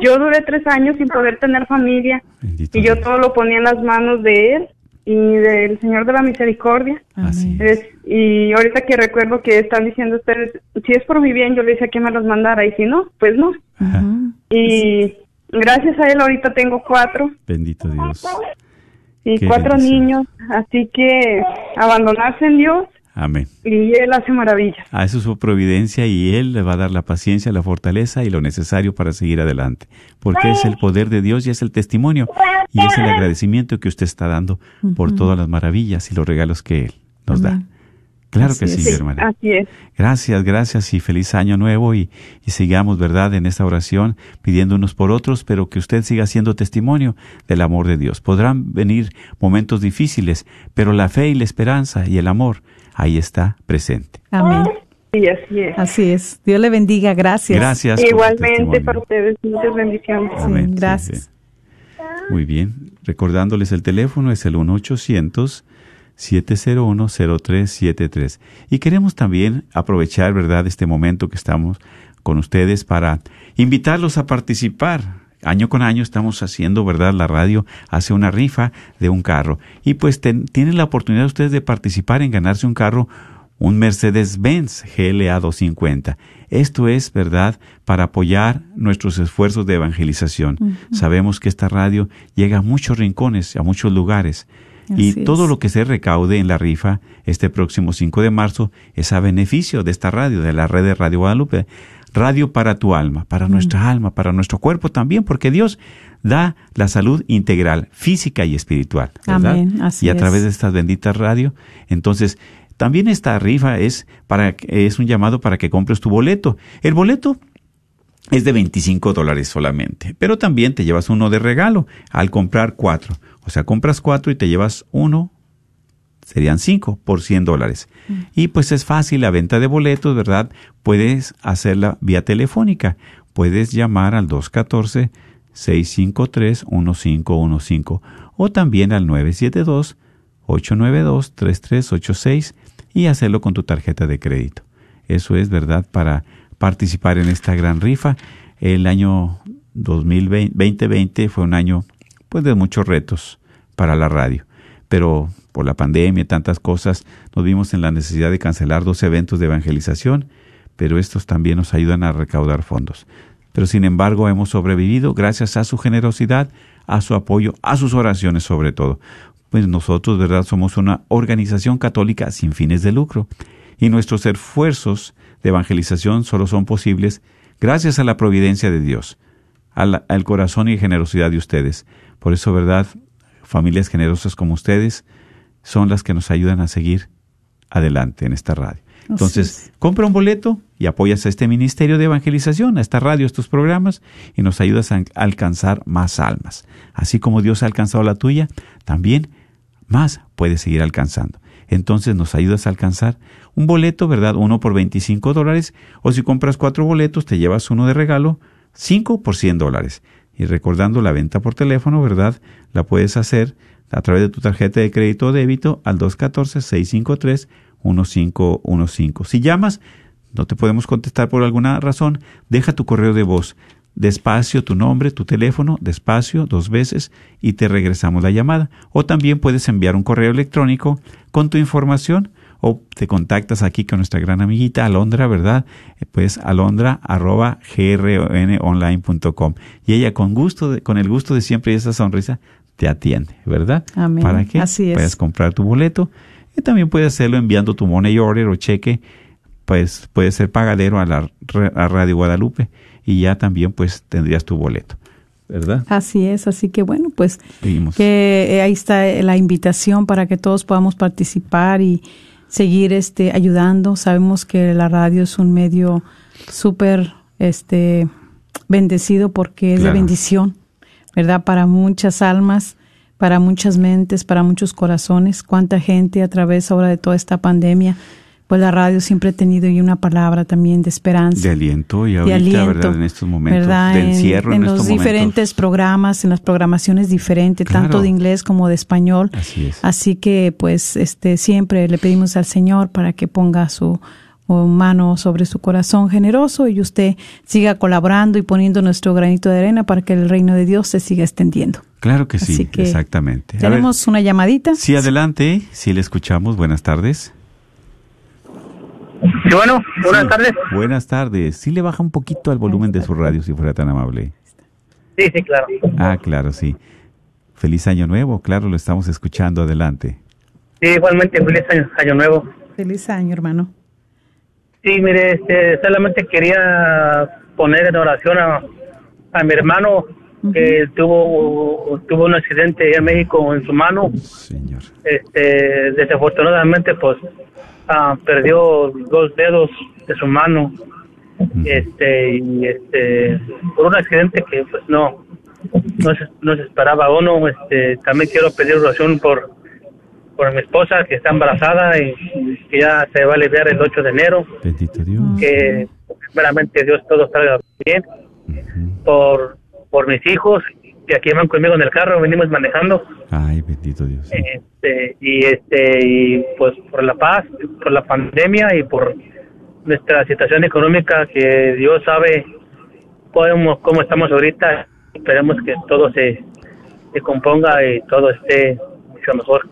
yo duré tres años sin poder tener familia Bendito y yo Dios. todo lo ponía en las manos de Él y del Señor de la Misericordia. Así Es- y ahorita que recuerdo que están diciendo ustedes, si es por mi bien, yo le decía que me los mandara y si no, pues no. Ajá. Y gracias a él ahorita tengo cuatro Bendito Dios. y Qué cuatro bendición. niños, así que abandonarse en Dios Amén. y él hace maravillas. A eso es su providencia y Él le va a dar la paciencia, la fortaleza y lo necesario para seguir adelante. Porque es el poder de Dios y es el testimonio y es el agradecimiento que usted está dando por todas las maravillas y los regalos que Él nos da. Claro Así que sí, es. mi hermana. Así es. Gracias, gracias y feliz año nuevo y, y sigamos, ¿verdad?, en esta oración pidiendo unos por otros, pero que usted siga siendo testimonio del amor de Dios. Podrán venir momentos difíciles, pero la fe y la esperanza y el amor ahí está presente. Amén. Sí, así es. Así es. Dios le bendiga. Gracias. Gracias. Igualmente para ustedes, muchas bendiciones. Amén. Sí, gracias. sí. Muy bien. Recordándoles el teléfono es el 1-800-701-0373. Y queremos también aprovechar, ¿verdad?, este momento que estamos con ustedes para invitarlos a participar. Año con año estamos haciendo, ¿verdad? La radio hace una rifa de un carro. Y pues ten- tienen la oportunidad ustedes de participar en ganarse un carro un Mercedes-Benz GLA 250. Esto es, ¿verdad?, para apoyar nuestros esfuerzos de evangelización. Sabemos que esta radio llega a muchos rincones, a muchos lugares. Y todo es. lo que se recaude en la rifa este próximo 5 de marzo es a beneficio de esta radio, de la red de Radio Guadalupe. Radio para tu alma, para nuestra alma, para nuestro cuerpo también, porque Dios da la salud integral, física y espiritual. ¿verdad? Amén, así y a es. través de estas benditas radio. Entonces, también esta rifa es para es un llamado para que compres tu boleto. El boleto es de 25 dólares solamente, pero también te llevas uno de regalo al comprar cuatro. O sea, compras cuatro y te llevas uno, serían cinco por 100 dólares. Y pues es fácil la venta de boletos, ¿verdad? Puedes hacerla vía telefónica. Puedes llamar al 214-653-1515 o también al 972-892-3386 y hacerlo con tu tarjeta de crédito. Eso es verdad para participar en esta gran rifa. El año 2020 2020 fue un año pues de muchos retos para la radio, pero por la pandemia y tantas cosas nos vimos en la necesidad de cancelar dos eventos de evangelización, pero estos también nos ayudan a recaudar fondos. pero sin embargo hemos sobrevivido gracias a su generosidad, a su apoyo, a sus oraciones sobre todo. Pues nosotros, ¿verdad? Somos una organización católica sin fines de lucro y nuestros esfuerzos de evangelización solo son posibles gracias a la providencia de Dios, al, al corazón y generosidad de ustedes. Por eso, ¿verdad? Familias generosas como ustedes son las que nos ayudan a seguir adelante en esta radio. Entonces, compra un boleto y apoyas a este ministerio de evangelización, a esta radio, a estos programas, y nos ayudas a alcanzar más almas. Así como Dios ha alcanzado la tuya, también más puedes seguir alcanzando. Entonces nos ayudas a alcanzar un boleto, ¿verdad? Uno por 25 dólares, o si compras cuatro boletos, te llevas uno de regalo, cinco por 100 dólares. Y recordando la venta por teléfono, ¿verdad? La puedes hacer a través de tu tarjeta de crédito o débito al 214-653-1515. Si llamas, no te podemos contestar por alguna razón, deja tu correo de voz. Despacio tu nombre, tu teléfono, despacio, dos veces, y te regresamos la llamada. O también puedes enviar un correo electrónico con tu información o te contactas aquí con nuestra gran amiguita Alondra, ¿verdad? Eh, pues alondra arroba grononline.com y ella con gusto, de, con el gusto de siempre y esa sonrisa te atiende, ¿verdad? Amén. Para que Así es. puedas comprar tu boleto y también puedes hacerlo enviando tu money order o cheque, pues puede ser pagadero a la a Radio Guadalupe y ya también pues tendrías tu boleto. ¿verdad? Así es, así que bueno, pues Seguimos. que eh, ahí está la invitación para que todos podamos participar y seguir este ayudando. Sabemos que la radio es un medio súper este bendecido porque es Claro. de bendición, ¿verdad? Para muchas almas, para muchas mentes, para muchos corazones. Cuánta gente a través ahora de toda esta pandemia, pues la radio siempre ha tenido y una palabra también de esperanza De aliento y ahorita, aliento, ¿verdad? En estos momentos ¿verdad? de En- encierro, en, en, los estos diferentes momentos. programas, en las programaciones diferentes, Claro. tanto de inglés como de español. Así es. Así que, pues, este, siempre le pedimos al Señor para que ponga su mano sobre su corazón generoso y usted siga colaborando y poniendo nuestro granito de arena para que el reino de Dios se siga extendiendo. Claro que sí, Así que exactamente. A ver, Tenemos una llamadita. sí, adelante, sí le escuchamos. Buenas tardes. Sí, bueno, buenas tardes. Buenas tardes. Sí le baja un poquito al volumen de su radio, si fuera tan amable. Sí, sí, claro. Ah, claro, sí. Feliz año nuevo, claro, lo estamos escuchando. Adelante. Sí, igualmente, feliz año, año nuevo. Feliz año, hermano. Sí, mire, este, solamente quería poner en oración a, a mi hermano que tuvo tuvo un accidente en México en su mano. Señor. Este, desafortunadamente, pues, ah, perdió dos dedos de su mano. Este, y este, por un accidente que, pues, no, no se, no se esperaba uno. Este, también quiero pedir oración por, por mi esposa que está embarazada y que ya se va a aliviar el 8 de enero. Bendito Dios. Que primeramente Dios todo salga bien. Por, por mis hijos que aquí van conmigo en el carro, venimos manejando. Ay, bendito Dios. Este, y este y pues por la paz, por la pandemia y por nuestra situación económica que Dios sabe cómo, cómo estamos ahorita. Esperemos que todo se, se componga y todo esté mucho mejor.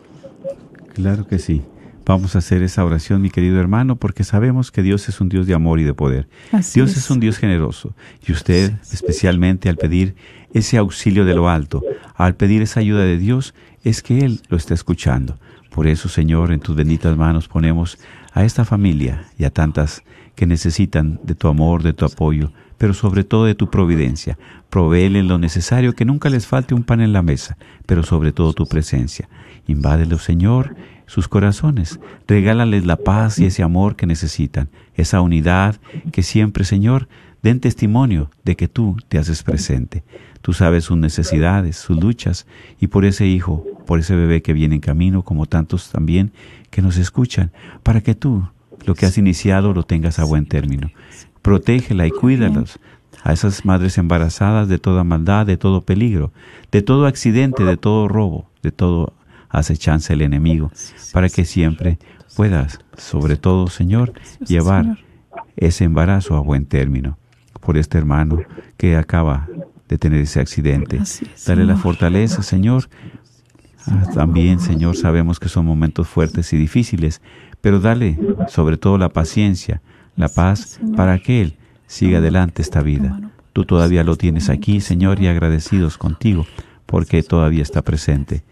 Claro que sí. Vamos a hacer esa oración, mi querido hermano, porque sabemos que Dios es un Dios de amor y de poder. Así Dios es. es un Dios generoso. Y usted, especialmente al pedir ese auxilio de lo alto, al pedir esa ayuda de Dios, es que Él lo está escuchando. Por eso, Señor, en tus benditas manos ponemos a esta familia y a tantas que necesitan de tu amor, de tu apoyo, pero sobre todo de tu providencia. Provéeles lo necesario, que nunca les falte un pan en la mesa, pero sobre todo tu presencia. Invádelo, Señor, sus corazones. Regálales la paz y ese amor que necesitan, esa unidad que siempre, Señor, den testimonio de que tú te haces presente. Tú sabes sus necesidades, sus luchas, y por ese hijo, por ese bebé que viene en camino, como tantos también que nos escuchan, para que tú lo que has iniciado lo tengas a buen término. Protégela y cuídalos a esas madres embarazadas de toda maldad, de todo peligro, de todo accidente, de todo robo, de todo acechanza el enemigo, para que siempre puedas, sobre todo, Señor, llevar ese embarazo a buen término. Por este hermano que acaba de tener ese accidente. Es, Dale la fortaleza, Señor. Ah, También, Señor, sabemos que son momentos fuertes y difíciles, pero dale sobre todo la paciencia, la paz, para que Él siga adelante esta vida. Tú todavía lo tienes aquí, Señor, y agradecidos contigo, porque todavía está presente.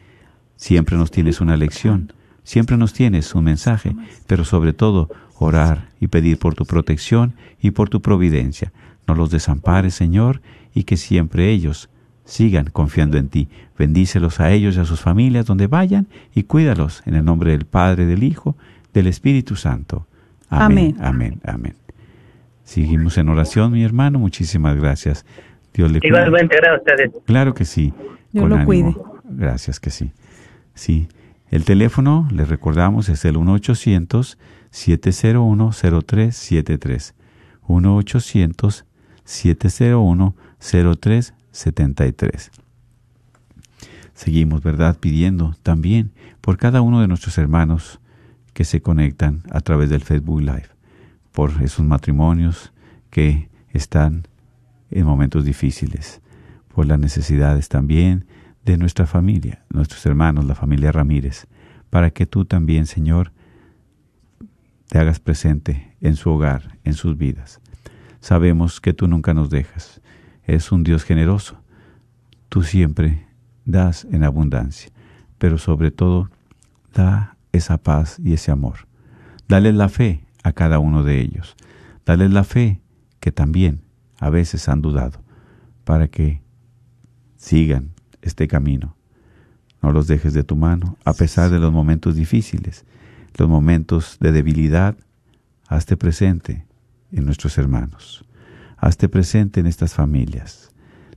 Siempre nos tienes una lección, siempre nos tienes un mensaje, pero sobre todo orar y pedir por tu protección y por tu providencia. No los desampares, Señor, y que siempre ellos sigan confiando en ti. Bendícelos a ellos y a sus familias donde vayan y cuídalos en el nombre del Padre, del Hijo, del Espíritu Santo. Amén, amén, amén. Seguimos en oración, mi hermano. Muchísimas gracias. Dios le cuide. Igualmente, gracias. Claro que sí. Dios lo cuide. Gracias que sí. Sí. El teléfono, le recordamos, es el 1-800-701-0373. 1-800-701-0373. Seguimos, ¿verdad? Pidiendo también por cada uno de nuestros hermanos que se conectan a través del Facebook Live, por esos matrimonios que están en momentos difíciles, por las necesidades también de nuestra familia, nuestros hermanos, la familia Ramírez, para que tú también, Señor, te hagas presente en su hogar, en sus vidas. Sabemos que tú nunca nos dejas. Es un Dios generoso. Tú siempre das en abundancia, pero sobre todo da esa paz y ese amor. Dale la fe a cada uno de ellos. Dale la fe que también a veces han dudado, para que sigan este camino. No los dejes de tu mano, a pesar de los momentos difíciles, los momentos de debilidad, hazte presente en nuestros hermanos. Hazte presente en estas familias.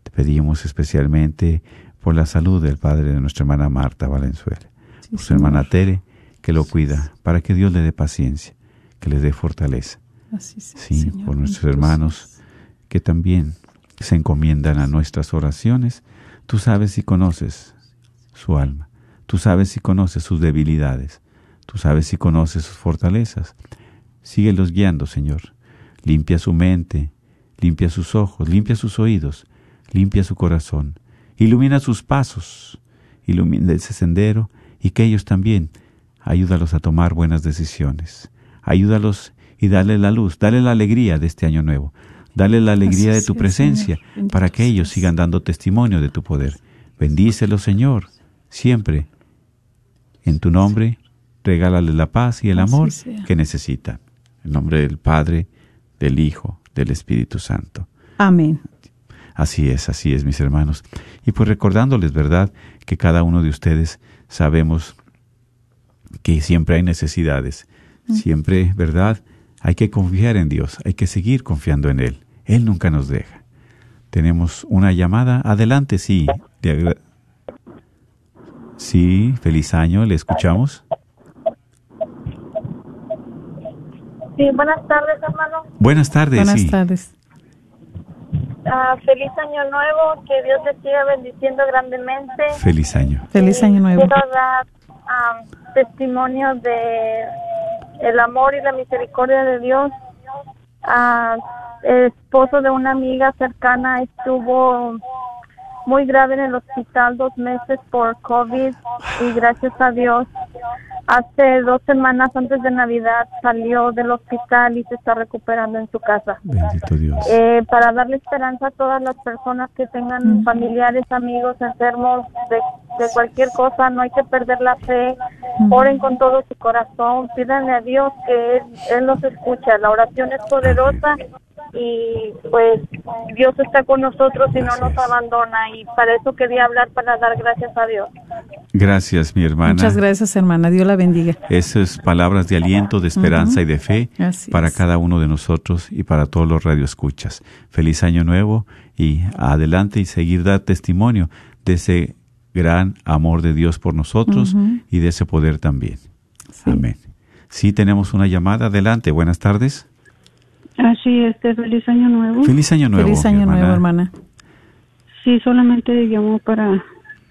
Te pedimos especialmente por la salud del padre de nuestra hermana Marta Valenzuela, por su hermana Tere, que lo cuida, para que Dios le dé paciencia, que le dé fortaleza. Así sea, Sí, Señor, por nuestros hermanos que también se encomiendan a nuestras oraciones. Tú sabes y conoces su alma. Tú sabes y conoces sus debilidades. Tú sabes y conoces sus fortalezas. Síguelos guiando, Señor. Limpia su mente, limpia sus ojos, limpia sus oídos, limpia su corazón. Ilumina sus pasos, ilumina ese sendero y que ellos también ayúdalos a tomar buenas decisiones. Ayúdalos y dale la luz, dale la alegría de este año nuevo. Dale la alegría de tu presencia para que ellos sigan dando testimonio de tu poder. Bendícelos, Señor, siempre. En tu nombre, regálale la paz y el amor que necesitan. En nombre del Padre, del Hijo, del Espíritu Santo. Amén. Así es, así es, mis hermanos. Y pues recordándoles, ¿verdad?, que cada uno de ustedes sabemos que siempre hay necesidades. Siempre, ¿verdad? Hay que confiar en Dios, hay que seguir confiando en Él. Él nunca nos deja. Tenemos una llamada. Adelante, sí. Sí, feliz año, le escuchamos. Sí, buenas tardes, hermano. Buenas tardes, Buenas sí. tardes. Ah, feliz año nuevo, que Dios te siga bendiciendo grandemente. Feliz año. Feliz año nuevo. Quiero dar ah, testimonio de el amor y la misericordia de Dios. Ah, el esposo de una amiga cercana estuvo muy grave en el hospital dos meses por COVID y gracias a Dios hace dos semanas antes de Navidad salió del hospital y se está recuperando en su casa. Bendito Dios. Eh, para darle esperanza a todas las personas que tengan familiares, amigos enfermos de, de cualquier cosa, no hay que perder la fe, oren con todo su corazón, pídanle a Dios que Él, Él los escucha, la oración es poderosa y pues Dios está con nosotros y no nos abandona y para eso quería hablar, para dar gracias a Dios. Gracias, mi hermana. Muchas gracias, hermana. Dios la bendiga. Esas palabras de aliento, de esperanza y de fe Así para es. cada uno de nosotros y para todos los radioescuchas. Feliz año nuevo y adelante y seguir dar testimonio de ese gran amor de Dios por nosotros y de ese poder también. Amén. Sí, tenemos una llamada. Adelante. Buenas tardes. Así este feliz año nuevo. Feliz año nuevo. Feliz año nuevo, hermana. Sí, solamente llamo para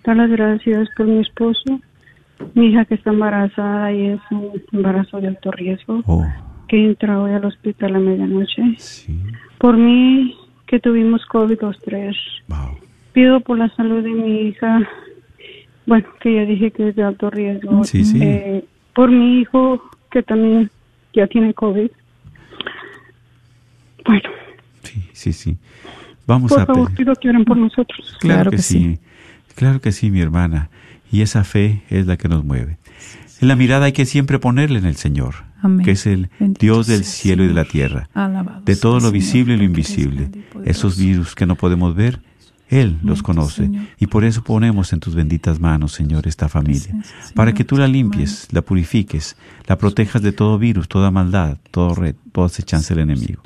dar las gracias por mi esposo, mi hija que está embarazada y es un embarazo de alto riesgo, Oh, que entra hoy al hospital a medianoche. sí. Por mí, que tuvimos COVID los tres. Wow. Pido por la salud de mi hija, bueno, que ya dije que es de alto riesgo. Sí, sí. Eh, por mi hijo, que también ya tiene COVID. Bueno, Sí, sí, sí. Vamos por a favor, pedir. pido que oren por nosotros. Claro, que, sí. Claro que sí, mi hermana. Y esa fe es la que nos mueve. En la mirada hay que siempre ponerle en el Señor, Amén. que es el Bendito Dios del cielo y de la tierra, Alabado de todo lo visible y lo invisible. Esos virus que no podemos ver, Él los conoce. Y por eso ponemos en tus benditas manos, Señor, esta familia, para que tú la limpies, la purifiques, la protejas de todo virus, toda maldad, todo red, toda acechanza del enemigo.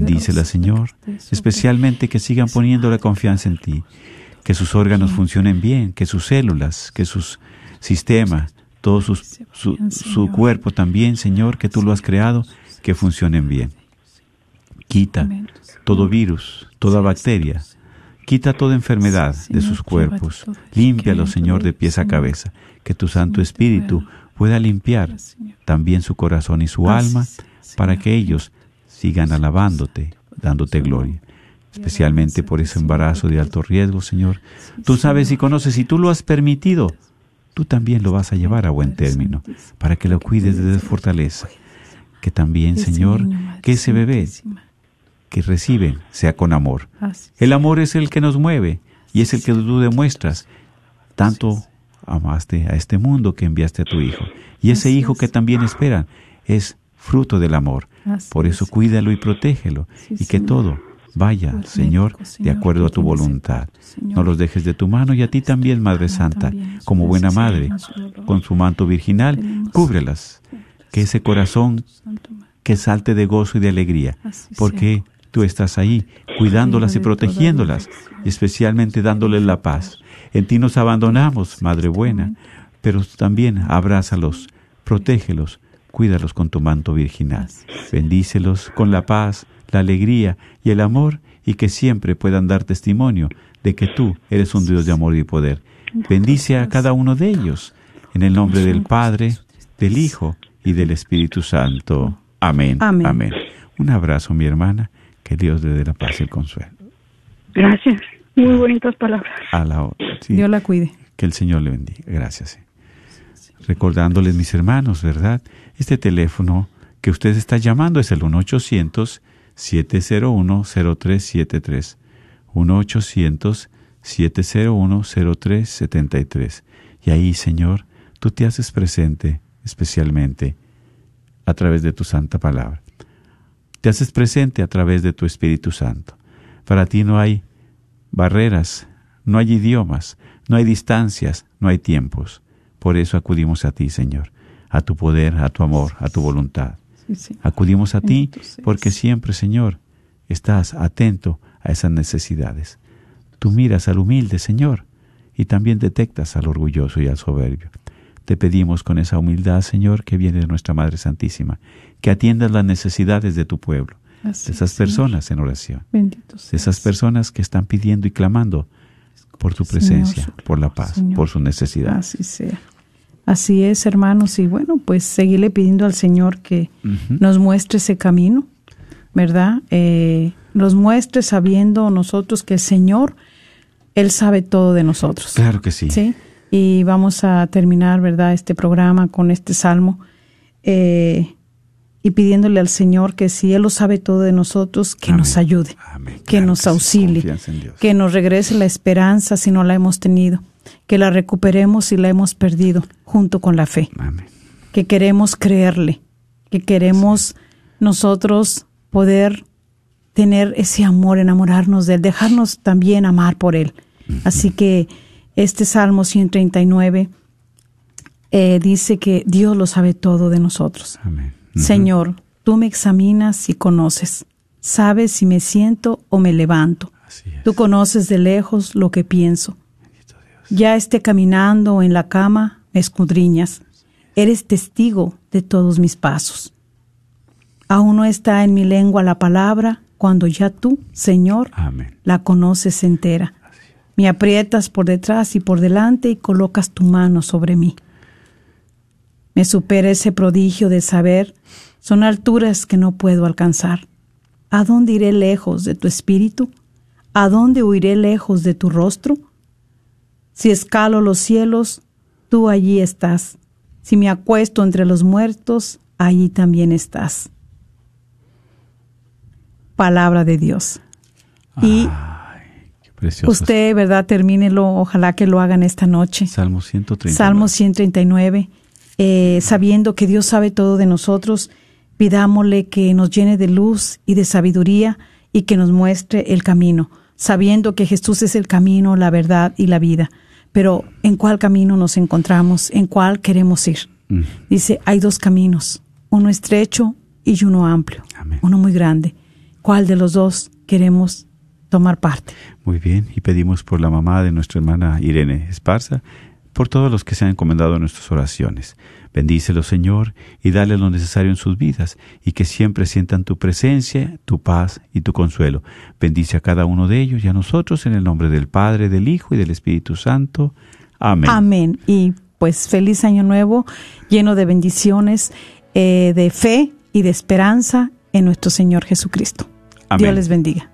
Bendícela, Señor, especialmente que sigan poniendo la confianza en ti, que sus órganos funcionen bien, que sus células, que sus sistemas, todo sus- su, su cuerpo también, Señor, que tú lo has creado, que funcionen bien. Quita todo virus, toda bacteria, quita toda enfermedad de sus cuerpos, límpialo, Señor, de pies a cabeza, que tu Santo Espíritu pueda. limpiar también su corazón y su alma, para que ellos sigan alabándote, dándote gloria especialmente por ese embarazo de alto riesgo, Señor. Tú sabes y conoces y tú lo has permitido. Tú también lo vas a llevar a buen término para que lo cuides de fortaleza. Que también, Señor, que ese bebé que reciben sea con amor. El amor es el que nos mueve y es el que tú demuestras. Tanto amaste a este mundo que enviaste a tu Hijo. Y ese Hijo que también esperan es fruto del amor. Por eso cuídalo y protégelo y que todo vaya, Señor, de acuerdo a tu voluntad. No los dejes de tu mano y a ti también, Madre Santa, como buena madre, con su manto virginal, cúbrelas. Que ese corazón que salte de gozo y de alegría, porque tú estás ahí cuidándolas y protegiéndolas, y especialmente dándoles la paz. En ti nos abandonamos, Madre buena, pero también abrázalos, protégelos, cuídalos con tu manto virginal. Bendícelos con la paz, la alegría y el amor, y que siempre puedan dar testimonio de que tú eres un Dios de amor y poder. Bendice a cada uno de ellos, en el nombre del Padre, del Hijo y del Espíritu Santo. Amén. Amén. Un abrazo, mi hermana. Que Dios le dé la paz y el consuelo. Gracias. Muy bonitas palabras. A la sí, Dios la cuide. Que el Señor le bendiga. Gracias. sí. Recordándoles, mis hermanos, ¿verdad? Este teléfono que usted está llamando es el 1-800-701-0373. 1-800-701-0373. Y ahí, Señor, tú te haces presente especialmente a través de tu santa palabra. Te haces presente a través de tu Espíritu Santo. Para ti no hay barreras, no hay idiomas, no hay distancias, no hay tiempos. Por eso acudimos a ti, Señor, a tu poder, a tu amor, a tu voluntad. Sí, sí. Acudimos a ti porque siempre, Señor, estás atento a esas necesidades. Tú miras al humilde, Señor, y también detectas al orgulloso y al soberbio. Te pedimos con esa humildad, Señor, que viene de nuestra Madre Santísima, que atiendas las necesidades de tu pueblo, Así de esas es, Señor. personas en oración, Bendito de esas personas que están pidiendo y clamando por tu presencia, Señor, por la paz, Señor. por su necesidad. Así sea. Así es, hermanos, y bueno, pues seguirle pidiendo al Señor que nos muestre ese camino, ¿verdad? Eh, nos muestre sabiendo nosotros que el Señor, Él sabe todo de nosotros. Claro que sí. Sí. Y vamos a terminar, ¿verdad?, este programa con este salmo eh, y pidiéndole al Señor que si Él lo sabe todo de nosotros, que nos ayude, que nos auxilie, que nos regrese la esperanza si no la hemos tenido, que la recuperemos si la hemos perdido, junto con la fe. Que queremos creerle, que queremos nosotros poder tener ese amor, enamorarnos de Él, dejarnos también amar por Él. Así que este Salmo 139 eh, dice que Dios lo sabe todo de nosotros. Señor, tú me examinas y conoces. Sabes si me siento o me levanto. Tú conoces de lejos lo que pienso. Ya esté caminando o en la cama, me escudriñas. Eres testigo de todos mis pasos. Aún no está en mi lengua la palabra cuando ya tú, Señor, la conoces entera. Me aprietas por detrás y por delante y colocas tu mano sobre mí. Me supera ese prodigio de saber, son alturas que no puedo alcanzar. ¿A dónde iré lejos de tu espíritu? ¿A dónde huiré lejos de tu rostro? Si escalo los cielos, tú allí estás. Si me acuesto entre los muertos, allí también estás. Palabra de Dios. Y Precioso. Usted, ¿verdad? Termínelo, ojalá que lo hagan esta noche. Salmo 139. Salmo 139, eh, sabiendo que Dios sabe todo de nosotros, pidámosle que nos llene de luz y de sabiduría y que nos muestre el camino, sabiendo que Jesús es el camino, la verdad y la vida. Pero ¿en cuál camino nos encontramos? ¿En cuál queremos ir? Mm. Dice, hay dos caminos, uno estrecho y uno amplio, uno muy grande. ¿Cuál de los dos queremos tomar parte? Muy bien, y pedimos por la mamá de nuestra hermana Irene Esparza, por todos los que se han encomendado nuestras oraciones. Bendícelo, Señor, y dale lo necesario en sus vidas, y que siempre sientan tu presencia, tu paz y tu consuelo. Bendice a cada uno de ellos y a nosotros en el nombre del Padre, del Hijo y del Espíritu Santo. Amén. Amén. Y pues feliz año nuevo, lleno de bendiciones, eh, de fe y de esperanza en nuestro Señor Jesucristo. Amén. Dios les bendiga.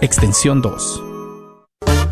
extensión 2.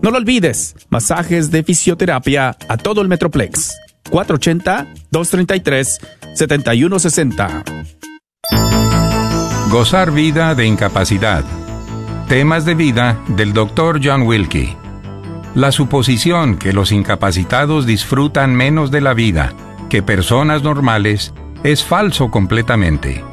No lo olvides, masajes de fisioterapia a todo el Metroplex. 480-233-7160. Gozar vida de incapacidad. Temas de vida del Dr. John Wilkie. La suposición que los incapacitados disfrutan menos de la vida que personas normales es falso completamente.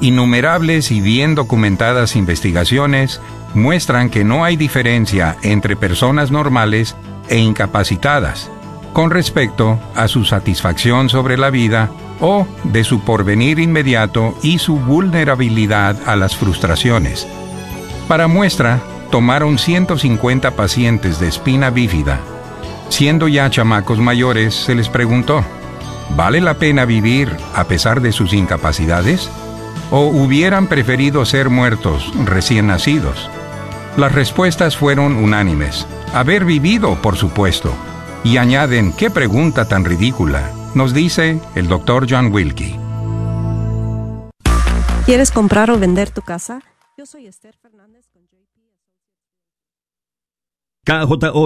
Innumerables y bien documentadas investigaciones muestran que no hay diferencia entre personas normales e incapacitadas con respecto a su satisfacción sobre la vida o de su porvenir inmediato y su vulnerabilidad a las frustraciones. Para muestra, tomaron 150 pacientes de espina bífida. Siendo ya chamacos mayores, se les preguntó, ¿vale la pena vivir a pesar de sus incapacidades? ¿O hubieran preferido ser muertos recién nacidos? Las respuestas fueron unánimes. Haber vivido, por supuesto. Y añaden, qué pregunta tan ridícula, nos dice el doctor John Wilkie. ¿Quieres comprar o vender tu casa? Yo soy Esther Fernández con KJO